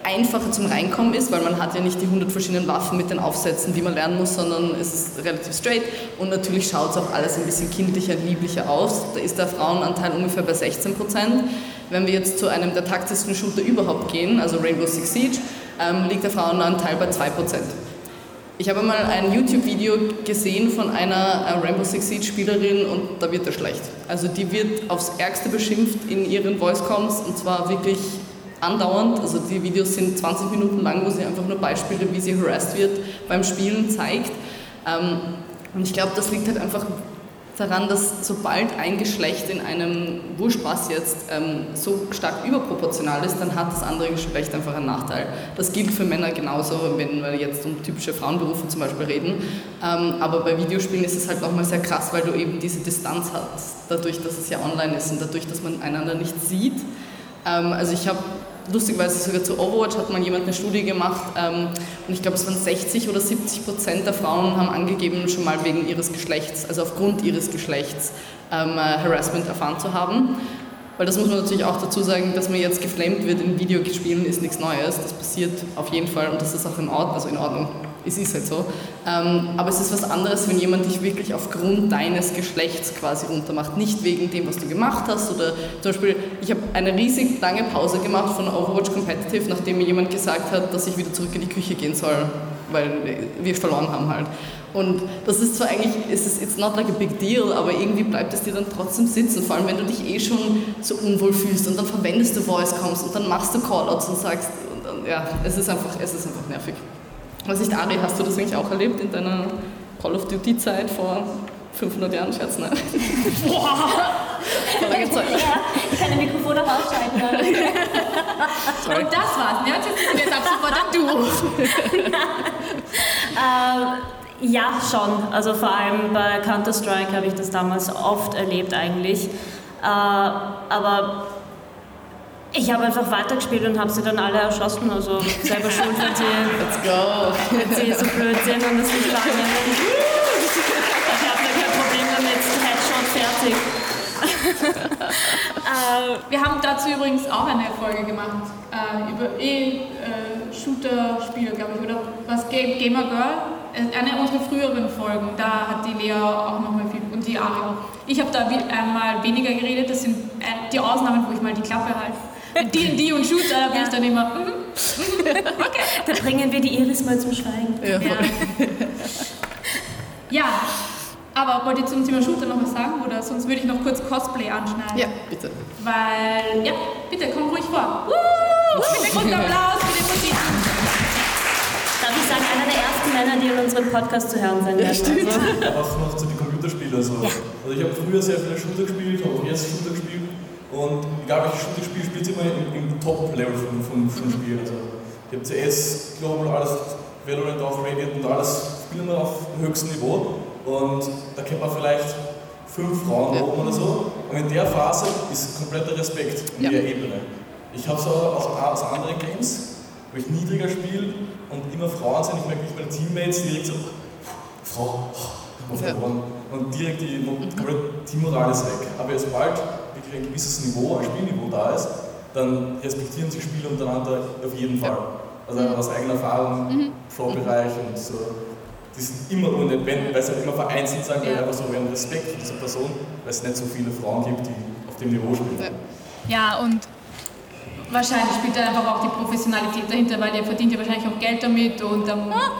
einfacher zum Reinkommen ist, weil man hat ja nicht die 100 verschiedenen Waffen mit den Aufsätzen, die man lernen muss, sondern es ist relativ straight und natürlich schaut es auch alles ein bisschen kindlicher, lieblicher aus. Da ist der Frauenanteil ungefähr bei 16 Prozent. Wenn wir jetzt zu einem der taktischsten Shooter überhaupt gehen, also Rainbow Six Siege, ähm, liegt der Frauenanteil bei 2 Prozent. Ich habe mal ein YouTube-Video gesehen von einer äh, Rainbow Six Siege Spielerin und da wird er schlecht. Also die wird aufs Ärgste beschimpft in ihren Voice-Coms und zwar wirklich andauernd. Also die Videos sind 20 Minuten lang, wo sie einfach nur Beispiele, wie sie harassed wird, beim Spielen zeigt. Ähm, und ich glaube, das liegt halt einfach daran, dass sobald ein Geschlecht in einem Wurscht jetzt ähm, so stark überproportional ist, dann hat das andere Geschlecht einfach einen Nachteil. Das gilt für Männer genauso, wenn wir jetzt um typische Frauenberufe zum Beispiel reden. Ähm, aber bei Videospielen ist es halt nochmal sehr krass, weil du eben diese Distanz hast, dadurch, dass es ja online ist und dadurch, dass man einander nicht sieht. Ähm, also ich habe lustigerweise sogar zu Overwatch hat man jemand eine Studie gemacht ähm, und ich glaube, es waren 60 oder 70 Prozent der Frauen haben angegeben, schon mal wegen ihres Geschlechts, also aufgrund ihres Geschlechts, ähm, äh, Harassment erfahren zu haben. Weil das muss man natürlich auch dazu sagen, dass man jetzt geflamed wird in Videospielen, ist nichts Neues. Das passiert auf jeden Fall und das ist auch in Ordnung. Also in Ordnung es ist halt so. Ähm, aber es ist was anderes, wenn jemand dich wirklich aufgrund deines Geschlechts quasi runtermacht. Nicht wegen dem, was du gemacht hast. Oder zum Beispiel, ich habe eine riesig lange Pause gemacht von Overwatch Competitive, nachdem mir jemand gesagt hat, dass ich wieder zurück in die Küche gehen soll, weil wir verloren haben halt. Und das ist zwar eigentlich, es ist it's not like a big deal, aber irgendwie bleibt es dir dann trotzdem sitzen, vor allem wenn du dich eh schon so unwohl fühlst und dann verwendest du Voice Comms und dann machst du Callouts und sagst, und, und, ja, es ist einfach, es ist einfach nervig. Was nicht, Ari, hast du das eigentlich auch erlebt in deiner Call of Duty-Zeit vor 500 Jahren, Scherz, ne? <laughs> Boah! Zeit. Ja, ich kann die Mikrofone ausschalten. Und das war's. Ne? Jetzt ist jetzt ab sofort ein Du. <laughs> ähm, ja, schon. Also vor allem bei Counter-Strike habe ich das damals oft erlebt eigentlich. Äh, aber ich habe einfach weitergespielt und habe sie dann alle erschossen, also selber <laughs> schuld, wenn sie, Let's go. wenn sie so blöd sind und das nicht lange. ich habe ja kein Problem damit, Headshot fertig. <laughs> äh, wir haben dazu übrigens auch eine Folge gemacht, äh, über eh äh, Shooter-Spiele, glaube ich, oder was Gamer Girl. Äh, eine unserer früheren Folgen, da hat die Lea auch nochmal viel und die Ari auch. Ich habe da einmal weniger geredet, das sind äh, die Ausnahmen, wo ich mal die Klappe halte. D&D und Shooter, da bin ja. ich dann immer, mm, okay. Da bringen wir die Iris mal zum Schweigen. Ja, ja. aber wollt ihr zum Thema Shooter noch was sagen? Oder sonst würde ich noch kurz Cosplay anschneiden. Ja, bitte. Weil, ja, bitte, komm ruhig vor. Uh, bitte großen Applaus für den Musik. Darf ich sagen, einer der ersten Männer, die in unserem Podcast zu hören sind. Ja, stimmt. Also. Was noch zu den Computerspielen. Also, ja. also ich habe früher sehr viele Shooter gespielt, habe auch jetzt Shooter gespielt und egal welches Shooter-Spiel, spielt immer im, im Top-Level von, von, von Spielen. Also, ich habe CS, Global, alles, Valorant auch, Radiant und alles spielen wir auf dem höchsten Niveau. Und da kennt man vielleicht fünf Frauen ja. oben oder so. Und in der Phase ist kompletter Respekt in ja. der Ebene. Ich habe es auch aus anderen Games, wo ich niedriger spiele und immer Frauen sind. Ich merke mich meine Teammates direkt so, Frau, oh, verloren. Und direkt die Teammoral ist weg. Aber sobald wirklich ein gewisses Niveau, ein Spielniveau da ist, dann respektieren sich Spieler untereinander auf jeden Fall. Ja. also aus eigener Erfahrung, mhm. Pro-Bereich und so. Die sind immer nett, weil es halt immer vereinzelt sind, weil ja. einfach so wir haben Respekt für diese Person, weil es nicht so viele Frauen gibt, die auf dem Niveau spielen. Ja, und Wahrscheinlich spielt da einfach auch die Professionalität dahinter, weil ihr verdient ja wahrscheinlich auch Geld damit und ähm, ah,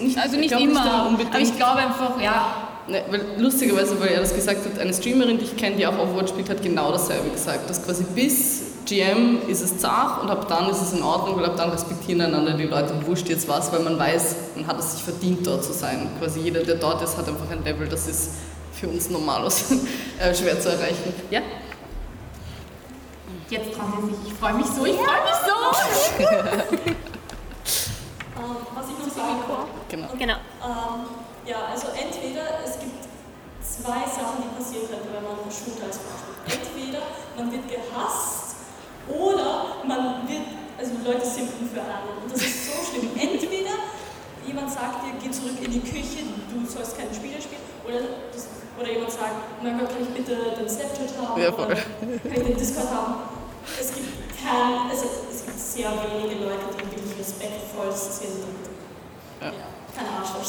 nicht, also nicht immer, nicht aber ich glaube einfach, ja. Ne, lustigerweise, weil er das gesagt hat, eine Streamerin, die ich kenne, die auch Overwatch spielt, hat genau dasselbe gesagt, dass quasi bis GM ist es zart und ab dann ist es in Ordnung, weil ab dann respektieren einander die Leute und wurscht jetzt was, weil man weiß, man hat es sich verdient, dort zu sein. Quasi jeder, der dort ist, hat einfach ein Level, das ist für uns normalos <laughs> äh, schwer zu erreichen. Ja? Jetzt trauen sie sich. Ich freue mich so, ich freue mich so. <laughs> ähm, was ich noch sagen kann. Genau. genau. Ähm, ja, also entweder es gibt zwei Sachen, die passieren könnten, wenn man Shooter als Frau spielt. Entweder man wird gehasst oder man wird, also Leute simpeln für einen. Und das ist so schlimm. Entweder jemand sagt dir, geh zurück in die Küche, du sollst keine Spiele spielen, oder, das, oder jemand sagt, mein Gott, kann ich bitte den Snapchat haben, ja, oder kann ich den Discord haben es gibt, kein, also es gibt sehr wenige Leute, die wirklich respektvoll sind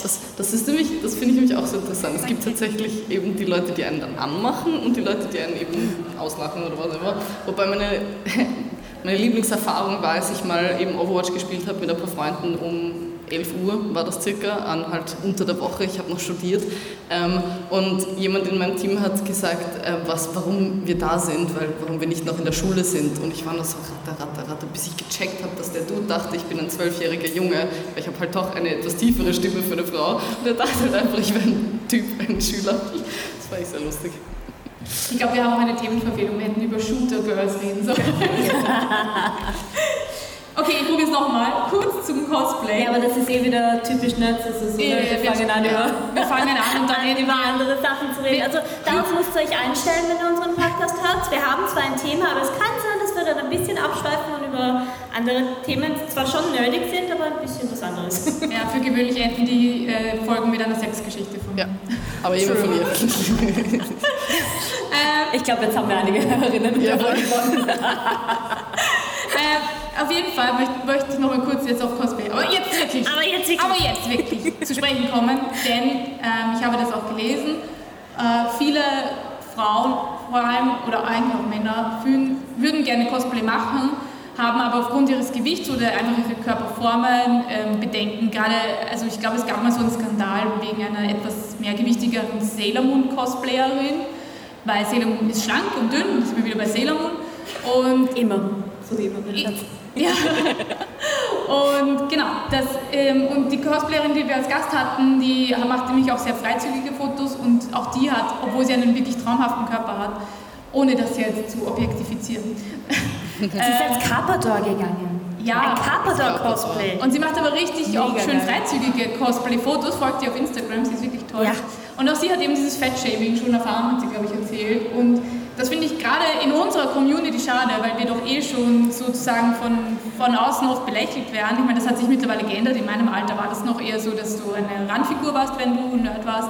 Das, das ist nämlich, das finde ich nämlich auch so interessant. Es gibt tatsächlich eben die Leute, die einen dann anmachen und die Leute, die einen eben auslachen oder was immer. Wobei meine, <laughs> meine Lieblingserfahrung war, als ich mal eben Overwatch gespielt habe mit ein paar Freunden um 11 Uhr war das circa, an halt unter der Woche, ich habe noch studiert. Ähm, und jemand in meinem Team hat gesagt, äh, was, warum wir da sind, weil, warum wir nicht noch in der Schule sind. Und ich war noch so ratter, ratter, ratter, bis ich gecheckt habe, dass der Dude dachte, ich bin ein zwölfjähriger Junge, weil ich habe halt doch eine etwas tiefere Stimme für eine Frau. Und er dachte halt einfach, ich wäre ein Typ, ein Schüler. Das war echt sehr lustig. Ich glaube, wir haben auch eine Themenverfehlung, wir hätten über Shooter Girls reden sollen. <laughs> Okay, ich probiere es nochmal. Kurz zum Cosplay. Ja, aber das ist eh wieder typisch Nerds. Also so, ja, wir, wir fangen an, ja. wir fangen an und dann <laughs> reden über andere Sachen zu reden. Also darauf müsst ihr euch einstellen, wenn ihr unseren Podcast hört. Wir haben zwar ein Thema, aber es kann sein, dass wir dann ein bisschen abschweifen und über andere Themen zwar schon nerdig sind, aber ein bisschen was anderes. <laughs> Ja, für gewöhnlich enden die äh, Folgen mit einer Sexgeschichte von mir. Ja, aber jemand von ihr. <laughs> ich glaube, jetzt haben wir einige Hörerinnen ja. Auf jeden Fall möchte, möchte ich noch mal kurz jetzt auf Cosplay, aber jetzt wirklich, aber jetzt wirklich, aber jetzt wirklich zu sprechen kommen, denn ähm, ich habe das auch gelesen. Äh, viele Frauen, vor allem oder eigentlich auch Männer, fühlen, würden gerne Cosplay machen, haben aber aufgrund ihres Gewichts oder einfach ihrer Körperformen ähm, Bedenken. Gerade, also ich glaube, es gab mal so einen Skandal wegen einer etwas mehrgewichtigeren Sailor Moon Cosplayerin, weil Sailor Moon ist schlank und dünn, das sind wir wieder bei Sailor Moon. Und immer, so wie immer. Ja. und genau, das, ähm, und die Cosplayerin, die wir als Gast hatten, die macht nämlich auch sehr freizügige Fotos und auch die hat, obwohl sie einen wirklich traumhaften Körper hat, ohne das jetzt zu objektifizieren. Sie ist als Carpador gegangen. Ja, ein Carpador-Cosplay. Und sie macht aber richtig Mega auch schön freizügige Cosplay-Fotos, folgt ihr auf Instagram, sie ist wirklich toll. Ja. Und auch sie hat eben dieses Fettshaming schon erfahren, hat sie, glaube ich, erzählt. Und das finde ich gerade in unserer Community schade, weil wir doch eh schon sozusagen von, von außen oft belächelt werden. Ich meine, das hat sich mittlerweile geändert. In meinem Alter war das noch eher so, dass du eine Randfigur warst, wenn du Nerd warst.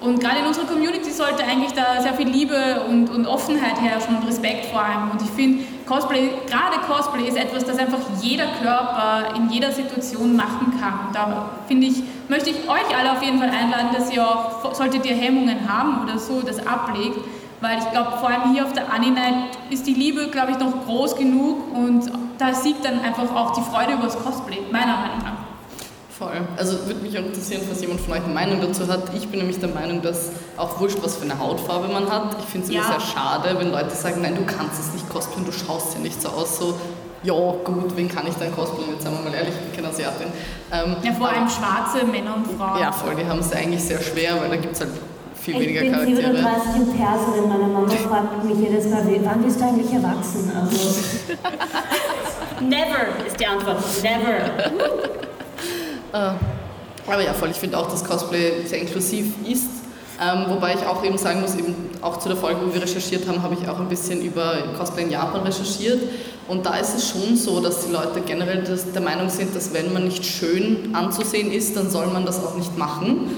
Und gerade in unserer Community sollte eigentlich da sehr viel Liebe und, und Offenheit herrschen und Respekt vor allem. Und ich finde, Cosplay, gerade Cosplay ist etwas, das einfach jeder Körper in jeder Situation machen kann. Und da finde ich, möchte ich euch alle auf jeden Fall einladen, dass ihr auch, solltet ihr Hemmungen haben oder so, das ablegt weil ich glaube, vor allem hier auf der Anime ist die Liebe, glaube ich, noch groß genug und da siegt dann einfach auch die Freude über das Cosplay, meiner Meinung nach. Voll. Also würde mich auch interessieren, was jemand von euch eine Meinung dazu hat. Ich bin nämlich der Meinung, dass auch wurscht, was für eine Hautfarbe man hat. Ich finde es immer sehr schade, wenn Leute sagen, nein, du kannst es nicht cosplayen, du schaust ja nicht so aus. So, ja, gut, wen kann ich dann cosplayen? Jetzt sagen wir mal ehrlich, ich bin keine Asiatin. Ähm, ja, vor allem schwarze Männer und Frauen. Ja, voll, die haben es eigentlich sehr schwer, weil da gibt es halt viel ich weniger Charaktere. Ich bin 37 und Perserin. Meine Mama fragt mich jedes Mal, wann bist du eigentlich erwachsen? Also, <laughs> never ist die Antwort. Never. uh, aber ja, voll. Ich finde auch, dass Cosplay sehr inklusiv ist. Ähm, wobei ich auch eben sagen muss, eben auch zu der Folge, wo wir recherchiert haben, habe ich auch ein bisschen über Cosplay in Japan recherchiert. Und da ist es schon so, dass die Leute generell das, der Meinung sind, dass wenn man nicht schön anzusehen ist, dann soll man das auch nicht machen.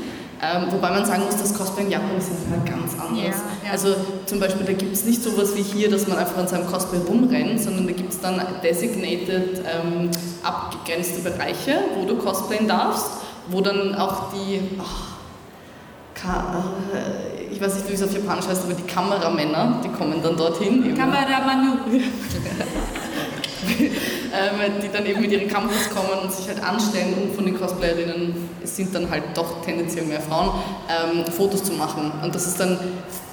Ähm, wobei man sagen muss, das Cosplay in Japan ist halt ganz anders. Ja, ja. Also zum Beispiel, da gibt es nicht sowas wie hier, dass man einfach an seinem Cosplay rumrennt, sondern da gibt es dann designated ähm, abgegrenzte Bereiche, wo du cosplayen darfst, wo dann auch die, oh, ich weiß nicht, wie es auf Japanisch heißt, aber die Kameramänner, die kommen dann dorthin. Kameramanu. <laughs> ähm, die dann eben mit ihren Kameras kommen und sich halt anstellen, um von den Cosplayerinnen, es sind dann halt doch tendenziell mehr Frauen, ähm, Fotos zu machen. Und das ist dann,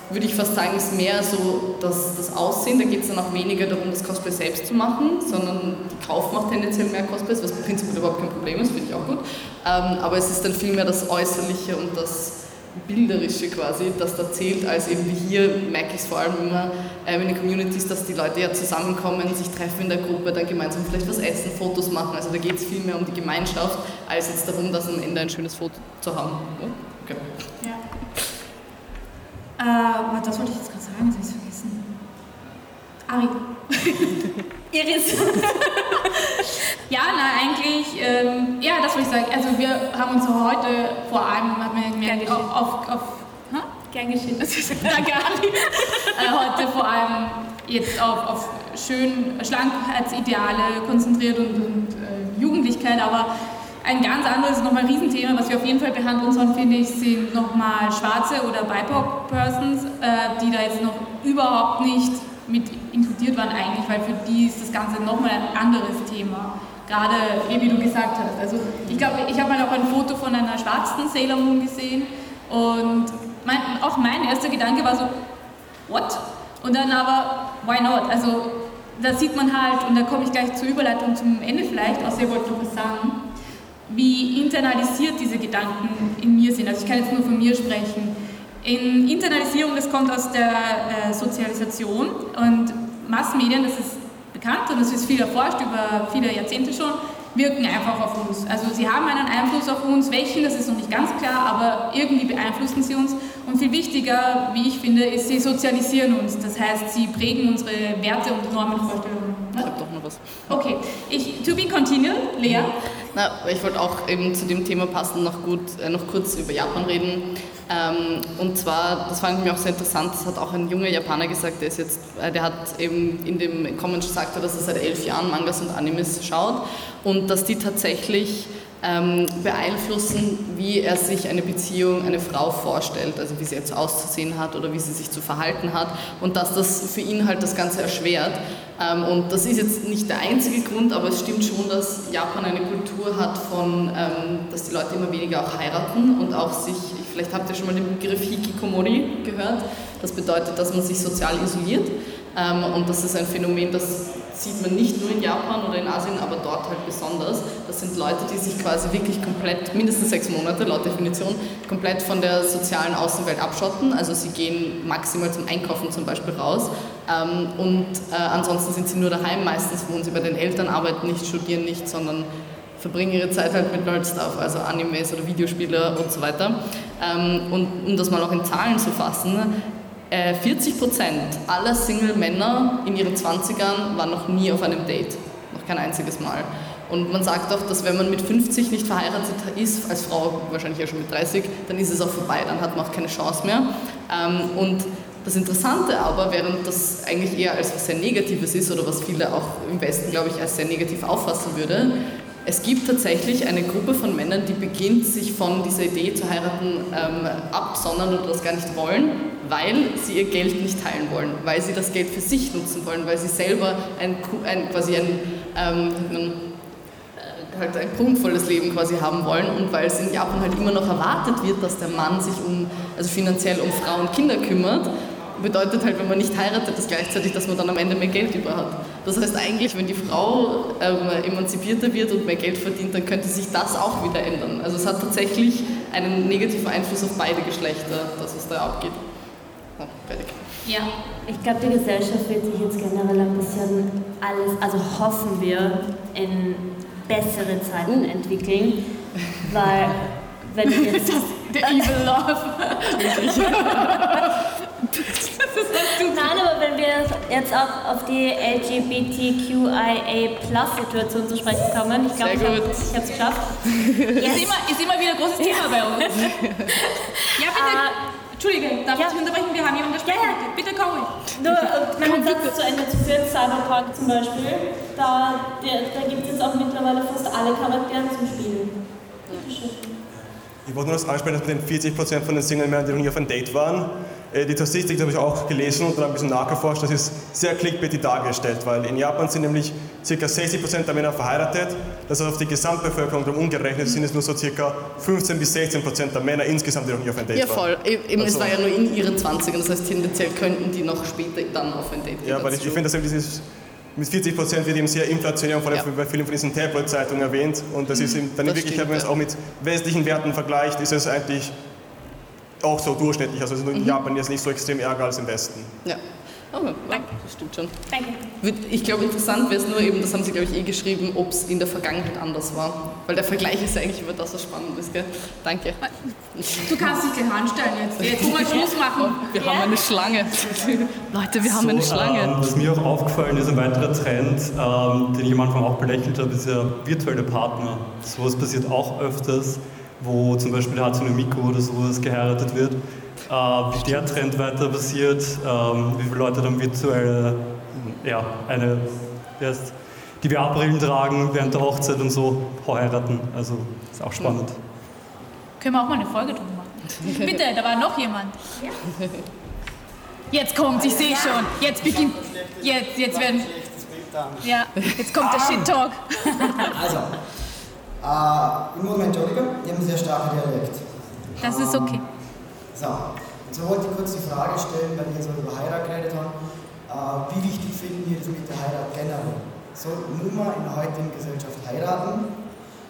würde ich fast sagen, ist mehr so das, das Aussehen. Da geht es dann auch weniger darum, das Cosplay selbst zu machen, sondern die kaufen auch tendenziell mehr Cosplays, was prinzipiell überhaupt kein Problem ist, finde ich auch gut. Ähm, aber es ist dann vielmehr das Äußerliche und das Bilderische quasi, das da zählt, als eben hier merke ich es vor allem immer äh, in den Communities, dass die Leute ja zusammenkommen, sich treffen in der Gruppe, dann gemeinsam vielleicht was essen, Fotos machen. Also da geht es viel mehr um die Gemeinschaft, als jetzt darum, dass am Ende ein schönes Foto zu haben. Okay. Ja. Äh, das wollte ich jetzt gerade sagen, das habe ich vergessen. Ari. <laughs> Iris. <laughs> ja, na eigentlich, ähm, ja, das wollte ich sagen. Also wir haben uns heute vor allem, hat man gemerkt, auf, auf, auf? Gern geschehen. Danke, Ari. äh, heute vor allem jetzt auf, auf schön Schlankheitsideale konzentriert und, und äh, Jugendlichkeit, aber ein ganz anderes, nochmal Riesenthema, was wir auf jeden Fall behandeln sollen, finde ich, sind nochmal schwarze oder BIPOC-Persons, äh, die da jetzt noch überhaupt nicht mit inkludiert waren eigentlich, weil für die ist das Ganze nochmal ein anderes Thema. Gerade, wie du gesagt hast. Also ich glaube, ich habe mal auch ein Foto von einer schwarzen Sailor Moon gesehen und mein, auch mein erster Gedanke war so, what? Und dann aber, why not? Also da sieht man halt, und da komme ich gleich zur Überleitung zum Ende vielleicht, außer ihr wollt noch was sagen, wie internalisiert diese Gedanken in mir sind. Also ich kann jetzt nur von mir sprechen in Internalisierung, das kommt aus der äh, Sozialisation und Massmedien, das ist bekannt und das ist viel erforscht über viele Jahrzehnte schon, wirken einfach auf uns. Also sie haben einen Einfluss auf uns, welchen, das ist noch nicht ganz klar, aber irgendwie beeinflussen sie uns. Und viel wichtiger, wie ich finde, ist, sie sozialisieren uns. Das heißt, sie prägen unsere Werte und Normenvorstellungen. Ich habe doch noch was. Okay, ich, to be continued, Lea. Na, ich wollte auch eben zu dem Thema passen, noch, gut, äh, noch kurz über Japan reden. Ähm, und zwar, das fand ich mir auch sehr interessant, das hat auch ein junger Japaner gesagt, der ist jetzt, äh, der hat eben in dem Comment gesagt, dass er seit elf Jahren Mangas und Animes schaut und dass die tatsächlich ähm, beeinflussen, wie er sich eine Beziehung, eine Frau vorstellt, also wie sie jetzt auszusehen hat oder wie sie sich zu verhalten hat und dass das für ihn halt das Ganze erschwert. Ähm, und das ist jetzt nicht der einzige Grund, aber es stimmt schon, dass Japan eine Kultur hat von, ähm, dass die Leute immer weniger auch heiraten und auch sich, vielleicht habt ihr schon mal den Begriff Hikikomori gehört, das bedeutet, dass man sich sozial isoliert ähm, und das ist ein Phänomen, das sieht man nicht nur in Japan oder in Asien, aber dort halt besonders. Das sind Leute, die sich quasi wirklich komplett, mindestens sechs Monate laut Definition, komplett von der sozialen Außenwelt abschotten. Also sie gehen maximal zum Einkaufen zum Beispiel raus ähm, und äh, ansonsten sind sie nur daheim. Meistens wohnen sie bei den Eltern, arbeiten nicht, studieren nicht, sondern verbringen ihre Zeit halt mit Nerd-Stuff, also Animes oder Videospiele und so weiter. Ähm, und um das mal auch in Zahlen zu fassen, 40 äh, Prozent aller Single-Männer in ihren 20ern waren noch nie auf einem Date. Noch kein einziges Mal. Und man sagt auch, dass wenn man mit 50 nicht verheiratet ist, als Frau wahrscheinlich ja schon mit 30, dann ist es auch vorbei, dann hat man auch keine Chance mehr. Ähm, und das Interessante aber, während das eigentlich eher als was sehr Negatives ist oder was viele auch im Westen, glaube ich, als sehr negativ auffassen würde, es gibt tatsächlich eine Gruppe von Männern, die beginnt, sich von dieser Idee zu heiraten ähm, absondern und das gar nicht wollen, weil sie ihr Geld nicht teilen wollen, weil sie das Geld für sich nutzen wollen, weil sie selber ein, ein quasi ein, ähm, äh, halt ein prunkvolles Leben quasi haben wollen und weil es in Japan halt immer noch erwartet wird, dass der Mann sich um, also finanziell um Frauen und Kinder kümmert, bedeutet halt, wenn man nicht heiratet, das gleichzeitig, dass man dann am Ende mehr Geld über hat. Das heißt eigentlich, wenn die Frau ähm, emanzipierter wird und mehr Geld verdient, dann könnte sich das auch wieder ändern. Also es hat tatsächlich einen negativen Einfluss auf beide Geschlechter, das was da abgeht. Ja, fertig. Ja, ich glaube, die Gesellschaft wird sich jetzt generell ein bisschen alles, also hoffen wir, in bessere Zeiten uh. entwickeln, weil wenn ich <laughs> jetzt... Der Evil Love. <laughs> Nein, aber wenn wir jetzt auch auf die LGBTQIA-Plus-Situation zu sprechen kommen, ich glaube, ich habe es geschafft. Yes. Ist, immer, ist immer wieder ein großes Thema ja. bei uns. <laughs> ja, bitte. Uh, Entschuldige, darf ja. ich unterbrechen? Wir haben jemanden, der spricht. Ja, ja. Bitte komm ruhig. Nur, äh, meinen Satz zu Ende zu führen, Cyberpunk zum Beispiel, da, da gibt es jetzt auch mittlerweile fast alle Charaktere zum Spielen. Ich wollte nur das ansprechen, dass mit den 40% von den Single-Männern, die noch nie auf ein Date waren, die Statistik habe ich auch gelesen und dann ein bisschen nachgeforscht, das ist sehr clickbaitig dargestellt, weil in Japan sind nämlich ca. 60% der Männer verheiratet, das heißt auf die Gesamtbevölkerung umgerechnet sind es nur so ca. 15 bis 16% der Männer insgesamt, die noch nie auf ein Date waren. Ja voll, eben, also, es war ja nur in ihren 20ern, das heißt tendenziell könnten die noch später dann auf ein Date gehen. Ja, weil ich, ich finde, dass eben dieses mit 40 Prozent wird eben sehr inflationär und vor allem ja. bei vielen von diesen Tabloid-Zeitungen erwähnt. Und das ist eben, dann in Wirklichkeit, wenn man es auch mit westlichen Werten vergleicht, ist es eigentlich auch so durchschnittlich. Also in mhm. Japan jetzt nicht so extrem ärger als im Westen. Ja. Aber Danke. das stimmt schon. Danke. Ich glaube, interessant wäre es nur eben, das haben Sie, glaube ich, eh geschrieben, ob es in der Vergangenheit anders war. Weil der Vergleich ist ja eigentlich immer das, was spannend ist. Gell? Danke. Du kannst dich gleich anstellen jetzt. Jetzt mal Schluss machen. <laughs> Wir ja. haben eine Schlange. <laughs> Leute, wir haben so, eine Schlange. Ähm, was mir auch aufgefallen ist, ein weiterer Trend, ähm, den ich am Anfang auch belächelt habe, ist ja virtuelle Partner. So etwas passiert auch öfters wo zum Beispiel Hatsune Miku oder sowas geheiratet wird. Äh, wie der Trend weiter passiert, ähm, wie viele Leute dann virtuell ja, eine, erst die VR-Brillen tragen während der Hochzeit und so heiraten. Also ist auch spannend. Können wir auch mal eine Folge drüber machen? <laughs> Bitte, da war noch jemand. Jetzt kommt, ich sehe schon. Jetzt beginnt. Jetzt, jetzt werden. Ja, jetzt kommt der Shit-Talk. Also, äh, ich muss mich entschuldigen, die haben einen sehr starken Dialekt. Das ist okay. So, jetzt wollte ich kurz die Frage stellen, weil wir jetzt über Heirat geredet haben. Äh, wie wichtig finden Sie das mit der Heirat generell? Sollten nur in der heutigen Gesellschaft heiraten?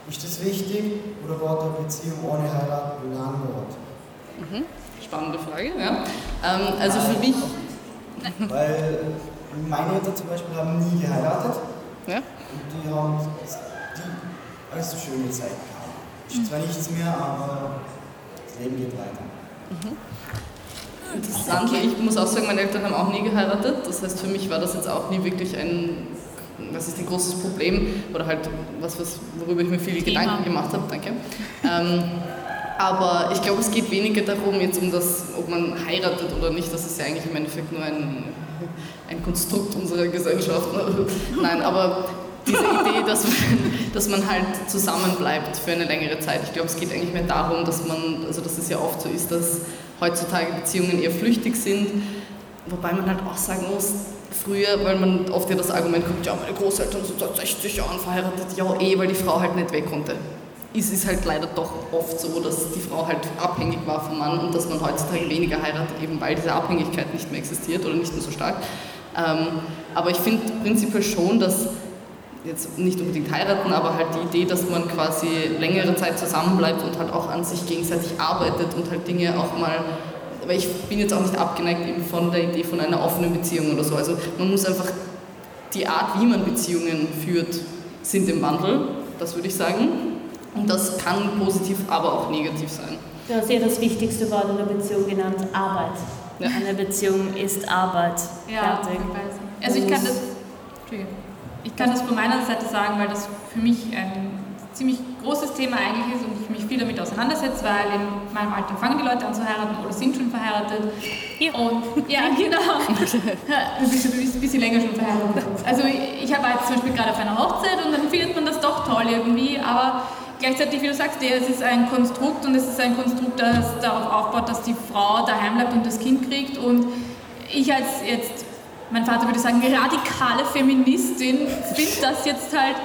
Ist das wichtig oder wird eine Beziehung ohne Heirat belanglos? Mhm. Spannende Frage, ja. Ähm, also für mich. Weil meine Eltern zum Beispiel haben nie geheiratet. Ja. Und die haben alles so schöne Zeit gehabt. Ist zwar nichts mehr, aber das Leben geht weiter. Mhm. Interessant, ich muss auch sagen, meine Eltern haben auch nie geheiratet. Das heißt, für mich war das jetzt auch nie wirklich ein, was ist ein großes Problem oder halt was, was worüber ich mir viele Thema. Gedanken gemacht habe. Danke. ähm, aber ich glaube, es geht weniger darum, jetzt um das, ob man heiratet oder nicht. Das ist ja eigentlich im Endeffekt nur ein, ein Konstrukt unserer Gesellschaft. <laughs> Nein, aber diese Idee, dass man, dass man halt zusammenbleibt für eine längere Zeit. Ich glaube, es geht eigentlich mehr darum, dass man, also dass es ja oft so ist, dass heutzutage Beziehungen eher flüchtig sind, wobei man halt auch sagen muss, früher, weil man oft ja das Argument kommt, ja, meine Großeltern sind seit 60 Jahren verheiratet, ja eh, weil die Frau halt nicht weg konnte. Ist es halt leider doch oft so, dass die Frau halt abhängig war vom Mann und dass man heutzutage weniger heiratet, eben weil diese Abhängigkeit nicht mehr existiert oder nicht mehr so stark. Ähm, aber ich finde prinzipiell schon, dass jetzt nicht unbedingt heiraten, aber halt die Idee, dass man quasi längere Zeit zusammenbleibt und halt auch an sich gegenseitig arbeitet und halt Dinge auch mal, weil ich bin jetzt auch nicht abgeneigt eben von der Idee von einer offenen Beziehung oder so. Also man muss einfach die Art, wie man Beziehungen führt, sind im Wandel, das würde ich sagen. Und das kann positiv, aber auch negativ sein. Du hast ja das wichtigste Wort in der Beziehung genannt, Arbeit. Ja. Eine Beziehung ist Arbeit. Ja, Fertig. Also ich kann das. Ich kann das von meiner Seite sagen, weil das für mich ein ziemlich großes Thema eigentlich ist und ich mich viel damit auseinandersetze, weil in meinem Alter fangen die Leute an zu heiraten oder sind schon verheiratet. Ja. Und ja, <laughs> genau. Du bist ein bisschen länger schon verheiratet. Also ich habe jetzt zum Beispiel gerade auf einer Hochzeit und dann findet man das doch toll irgendwie, aber gleichzeitig, wie du sagst, es ist ein Konstrukt und es ist ein Konstrukt, das darauf aufbaut, dass die Frau daheim bleibt und das Kind kriegt und ich als jetzt mein Vater würde sagen, radikale Feministin, findet das jetzt halt,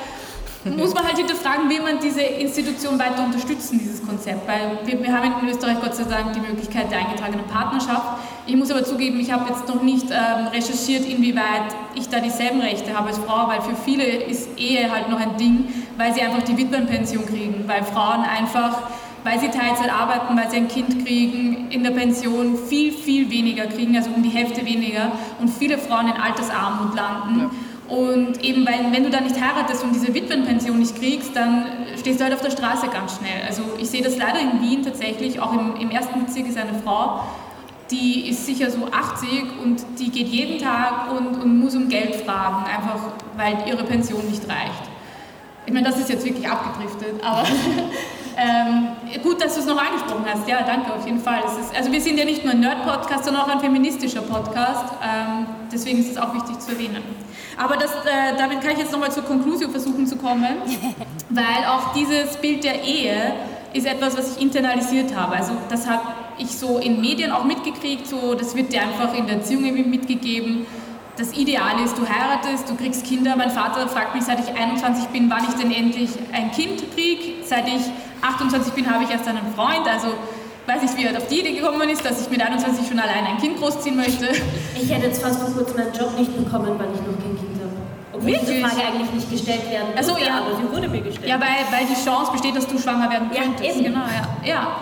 muss man halt hinterfragen, wie man diese Institution weiter unterstützen, dieses Konzept. Weil wir, wir haben in Österreich Gott sei Dank die Möglichkeit der eingetragenen Partnerschaft. Ich muss aber zugeben, ich habe jetzt noch nicht ähm, recherchiert, inwieweit ich da dieselben Rechte habe als Frau, weil für viele ist Ehe halt noch ein Ding, weil sie einfach die Witwenpension kriegen, weil Frauen einfach weil sie Teilzeit arbeiten, weil sie ein Kind kriegen, in der Pension viel, viel weniger kriegen, also um die Hälfte weniger und viele Frauen in Altersarmut landen. Ja. Und eben, weil, wenn du dann nicht heiratest und diese Witwenpension nicht kriegst, dann stehst du halt auf der Straße ganz schnell. Also ich sehe das leider in Wien tatsächlich, auch im, im ersten Bezirk ist eine Frau, die ist sicher so 80 und die geht jeden Tag und, und muss um Geld fragen, einfach weil ihre Pension nicht reicht. Ich meine, das ist jetzt wirklich abgedriftet, aber <laughs> ähm, gut, dass du es noch angesprochen hast. Ja, danke, auf jeden Fall. Ist, also wir sind ja nicht nur ein Nerd-Podcast, sondern auch ein feministischer Podcast. Ähm, deswegen ist es auch wichtig zu erwähnen. Aber das, äh, damit kann ich jetzt nochmal zur Konklusion versuchen zu kommen, <laughs> weil auch dieses Bild der Ehe ist etwas, was ich internalisiert habe. Also das habe ich so in Medien auch mitgekriegt, so, das wird dir einfach in der Erziehung irgendwie mitgegeben das Ideal ist, du heiratest, du kriegst Kinder. Mein Vater fragt mich, seit ich 21 bin, wann ich denn endlich ein Kind kriege. Seit ich 28 bin, habe ich erst einen Freund. Also weiß nicht, wie er auf die Idee gekommen ist, dass ich mit 21 schon allein ein Kind großziehen möchte. Ich hätte jetzt fast vor kurzem einen Job nicht bekommen, weil ich noch kein Kind habe. Obwohl Wirklich? diese Frage eigentlich nicht gestellt werden also, ja. aber sie wurde mir gestellt. Ja, weil, weil die Chance besteht, dass du schwanger werden könntest. Ja, eben. Genau, ja. ja.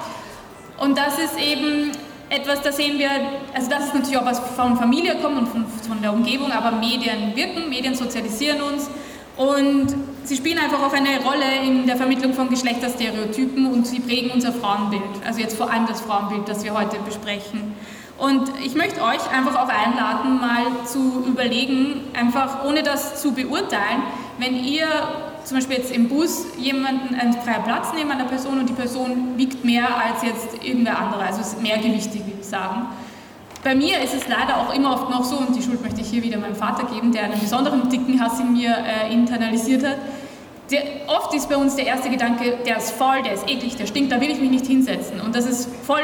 Und das ist eben etwas, da sehen wir, also das ist natürlich auch was von Familie kommt und von, von der Umgebung, aber Medien wirken, Medien sozialisieren uns und sie spielen einfach auch eine Rolle in der Vermittlung von Geschlechterstereotypen und sie prägen unser Frauenbild, also jetzt vor allem das Frauenbild, das wir heute besprechen. Und ich möchte euch einfach auch einladen, mal zu überlegen, einfach ohne das zu beurteilen, wenn ihr zum Beispiel jetzt im Bus jemanden einen freien Platz nehmen einer Person und die Person wiegt mehr als jetzt irgendwer andere, also ist mehrgewichtig, würde ich sagen. Bei mir ist es leider auch immer oft noch so, und die Schuld möchte ich hier wieder meinem Vater geben, der einen besonderen dicken Hass in mir äh, internalisiert hat. Der, oft ist bei uns der erste Gedanke, der ist voll, der ist eklig, der stinkt, da will ich mich nicht hinsetzen. Und das ist voll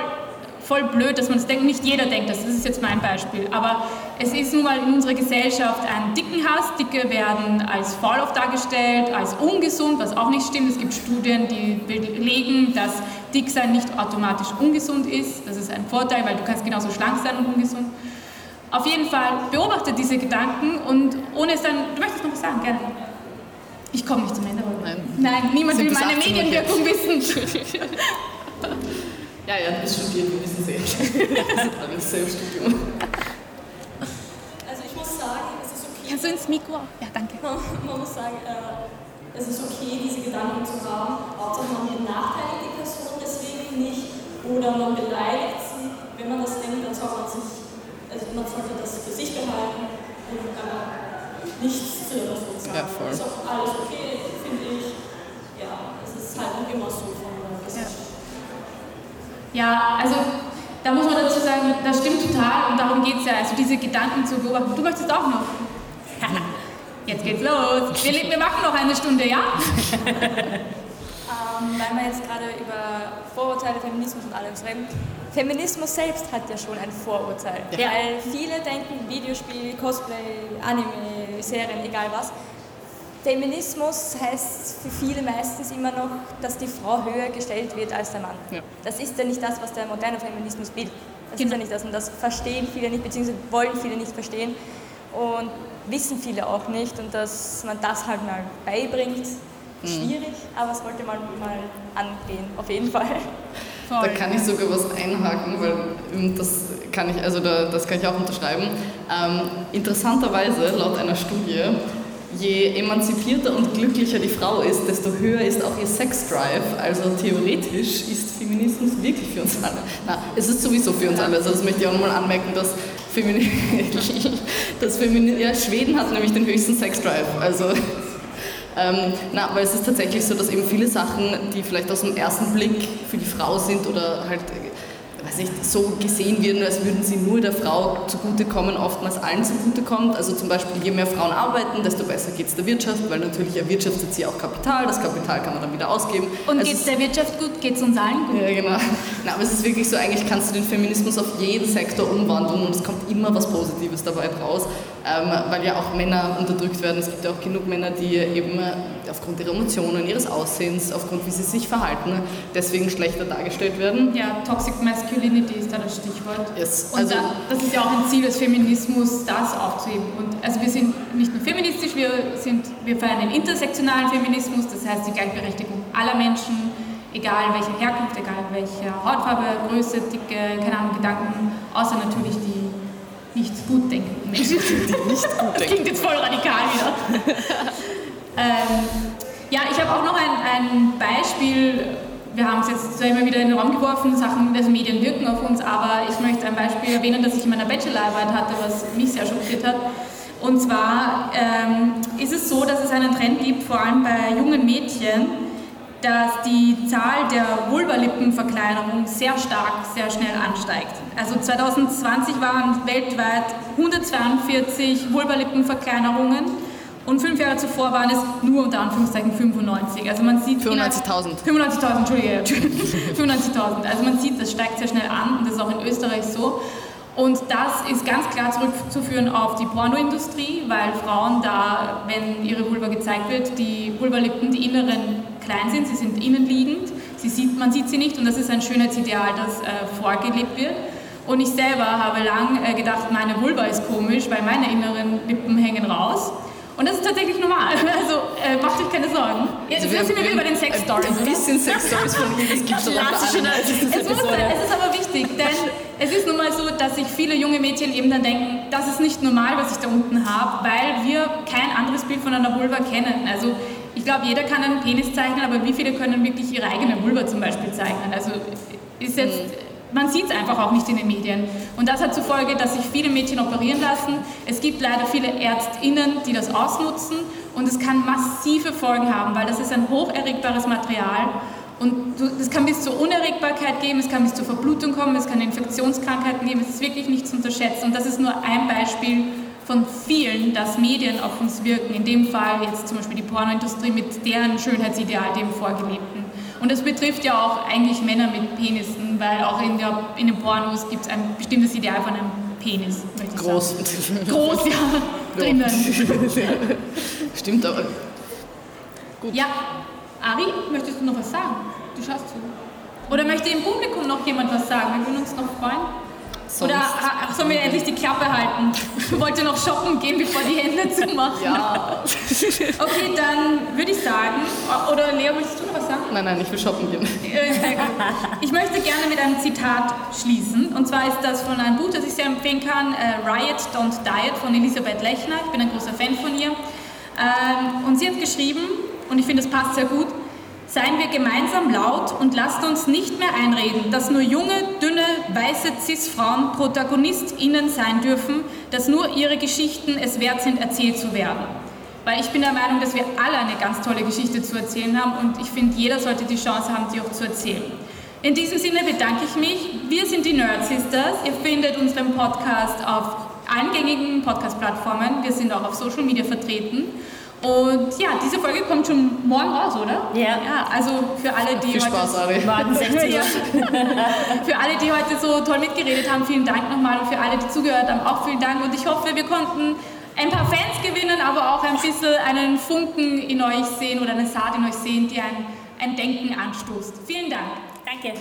voll blöd, dass man es denkt. Nicht jeder denkt das, das ist jetzt mein Beispiel. Aber es ist nun mal in unserer Gesellschaft ein dicken Hass. Dicke werden als faul oft dargestellt, als ungesund, was auch nicht stimmt. Es gibt Studien, die belegen, dass Dicksein nicht automatisch ungesund ist. Das ist ein Vorteil, weil du kannst genauso schlank sein und ungesund. Auf jeden Fall beobachte diese Gedanken und ohne es dann, du möchtest noch was sagen, gerne. Ich komme nicht zum Ende. Nein, Nein niemand will meine Medienwirkung wissen. <laughs> Ja, ja, das studiert, wir wissen es eh. Alles Selbststudium. Also ich muss sagen, es ist okay. Kannst du ins Mikro? Ja, danke. Man, muss sagen, äh, es ist okay, diese Gedanken zu haben. Hauptsache man benachteiligt die Person deswegen nicht oder man beleidigt sie. Wenn man das denkt, dann soll man sich, also man sollte das für sich behalten und äh, nichts zu der Person sagen. Ja, voll. Ist auch alles okay, finde ich. Ja, es ist halt immer so von der Gesellschaft. Ja, also da muss man dazu sagen, das stimmt total und darum geht es ja, also diese Gedanken zu beobachten. Du möchtest auch noch? Jetzt geht's los. Wir, wir machen noch eine Stunde, ja? <laughs> ähm, weil wir jetzt gerade über Vorurteile, Feminismus und alles reden. Feminismus selbst hat ja schon ein Vorurteil. Ja. Weil viele denken, Videospiel, Cosplay, Anime, Serien, egal was, Feminismus heißt für viele meistens immer noch, dass die Frau höher gestellt wird als der Mann. Ja. Das ist ja nicht das, was der moderne Feminismus will. Das genau. ist ja nicht das und das verstehen viele nicht, beziehungsweise wollen viele nicht verstehen und wissen viele auch nicht und dass man das halt mal beibringt, mhm. schwierig, aber es wollte man mal angehen, auf jeden Fall. Da kann ich sogar was einhaken, weil ähm, das kann ich, also da, das kann ich auch unterschreiben. Ähm, interessanterweise, laut einer Studie, je emanzipierter und glücklicher die Frau ist, desto höher ist auch ihr Sexdrive. Also theoretisch ist Feminismus wirklich für uns alle. Na, es ist sowieso für uns alle. Also das möchte ich auch nochmal anmerken, dass Feminismus, <laughs> das Femini ja, Schweden hat nämlich den höchsten Sexdrive. Also ähm, na, weil es ist tatsächlich so, dass eben viele Sachen, die vielleicht aus dem ersten Blick für die Frau sind oder halt weiß nicht, so gesehen werden, als würden sie nur der Frau zugutekommen, oftmals allen zugutekommt. Also zum Beispiel, je mehr Frauen arbeiten, desto besser geht es der Wirtschaft, weil natürlich erwirtschaftet sie auch Kapital, das Kapital kann man dann wieder ausgeben. Und also geht es der Wirtschaft gut, geht es uns allen gut? Ja, genau. Na, aber es ist wirklich so, eigentlich kannst du den Feminismus auf jeden Sektor umwandeln und es kommt immer was Positives dabei raus, weil ja auch Männer unterdrückt werden. Es gibt ja auch genug Männer, die eben aufgrund ihrer Emotionen, ihres Aussehens, aufgrund wie sie sich verhalten, deswegen schlechter dargestellt werden. Ja, Toxic Masculinity Masculinity ist da das Stichwort. Yes. Und also, da, das ist ja auch ein Ziel des Feminismus, das aufzuheben. Und also wir sind nicht nur feministisch, wir, sind, wir feiern den intersektionalen Feminismus, das heißt die Gleichberechtigung aller Menschen, egal welche Herkunft, egal welche Hautfarbe, Größe, Dicke, keine Ahnung, Gedanken, außer natürlich die nicht gut denkenden Menschen. Die nicht gut denken. <laughs> Das klingt jetzt voll radikal wieder. <laughs> ähm, ja, ich habe auch noch ein, ein Beispiel wir haben es jetzt zwar immer wieder in den Raum geworfen, Sachen, also Medien wirken auf uns, aber ich möchte ein Beispiel erwähnen, das ich in meiner Bachelorarbeit hatte, was mich sehr schockiert hat. Und zwar ähm, ist es so, dass es einen Trend gibt, vor allem bei jungen Mädchen, dass die Zahl der Vulvalippenverkleinerung sehr stark, sehr schnell ansteigt. Also 2020 waren weltweit 142 Vulvalippenverkleinerungen und fünf Jahre zuvor waren es nur unter Anführungszeichen 95. Also man sieht 95.000. 95.000, Entschuldige. <laughs> 95.000. Also man sieht, das steigt sehr schnell an und das ist auch in Österreich so. Und das ist ganz klar zurückzuführen auf die Pornoindustrie, weil Frauen da, wenn ihre Vulva gezeigt wird, die Vulvalippen, die inneren klein sind, sie sind innenliegend, sie sieht, man sieht sie nicht und das ist ein Schönheitsideal, das äh, vorgelebt wird. Und ich selber habe lang äh, gedacht, meine Vulva ist komisch, weil meine inneren Lippen hängen raus. Und das ist tatsächlich normal. <laughs> Also äh, macht euch keine Sorgen. Jetzt also sind wir wieder bei den Sex Stories. Ein bisschen Sex Stories von mir, das gibt es schon es, es, es ist aber wichtig, <laughs> denn es ist nun mal so, dass sich viele junge Mädchen eben dann denken, das ist nicht normal, was ich da unten habe, weil wir kein anderes Bild von einer Vulva kennen. Also ich glaube, jeder kann einen Penis zeichnen, aber wie viele können wirklich ihre eigene Vulva zum Beispiel zeichnen? Also ist jetzt... Mhm man sieht es einfach auch nicht in den Medien. Und das hat zur Folge, dass sich viele Mädchen operieren lassen. Es gibt leider viele ÄrztInnen, die das ausnutzen und es kann massive Folgen haben, weil das ist ein hocherregbares Material und es kann bis zur Unerregbarkeit geben, es kann bis zur Verblutung kommen, es kann Infektionskrankheiten geben, es ist wirklich nicht zu unterschätzen und das ist nur ein Beispiel von vielen, dass Medien auf uns wirken. In dem Fall jetzt zum Beispiel die Pornoindustrie mit deren Schönheitsideal, dem vorgelebten. Und das betrifft ja auch eigentlich Männer mit Penissen, weil auch in, der, in den Pornos gibt es ein bestimmtes Ideal von einem Penis, möchte ich Groß. sagen. Groß, ja, <laughs> drinnen. Stimmt aber. Gut. Ja, Ari, möchtest du noch was sagen? Du schaust zu. Oder möchte im Publikum noch jemand was sagen? Wir würden uns noch freuen. Sonst Oder ach, sollen wir endlich die Klappe halten? <laughs> Ich wollte noch shoppen gehen, bevor die Hände <laughs> zumachen. Ja. <laughs> Okay, dann würde ich sagen, oder Lea, willst du noch was sagen? Nein, nein, ich will shoppen gehen. Ich möchte gerne mit einem Zitat schließen. Und zwar ist das von einem Buch, das ich sehr empfehlen kann, äh, Riot Don't Diet von Elisabeth Lechner. Ich bin ein großer Fan von ihr. Ähm, und sie hat geschrieben, und ich finde, es passt sehr gut, Seien wir gemeinsam laut und lasst uns nicht mehr einreden, dass nur junge, dünne, weiße Cis-Frauen ProtagonistInnen sein dürfen, dass nur ihre Geschichten es wert sind, erzählt zu werden. Weil ich bin der Meinung, dass wir alle eine ganz tolle Geschichte zu erzählen haben und ich finde, jeder sollte die Chance haben, die auch zu erzählen. In diesem Sinne bedanke ich mich. Wir sind die Nerd Sisters. Ihr findet unseren Podcast auf allen gängigen Podcast-Plattformen. Wir sind auch auf Social Media vertreten. Und ja, diese Folge kommt schon morgen raus, oder? Ja. ja also für alle, die Viel Spaß, heute, <laughs> warten 60 ja. <laughs> Für alle, die heute so toll mitgeredet haben, vielen Dank nochmal. Und für alle, die zugehört haben, auch vielen Dank. Und ich hoffe, wir konnten ein paar Fans gewinnen, aber auch ein bisschen einen Funken in euch sehen oder eine Saat in euch sehen, die ein, ein Denken anstoßt. Vielen Dank. Danke.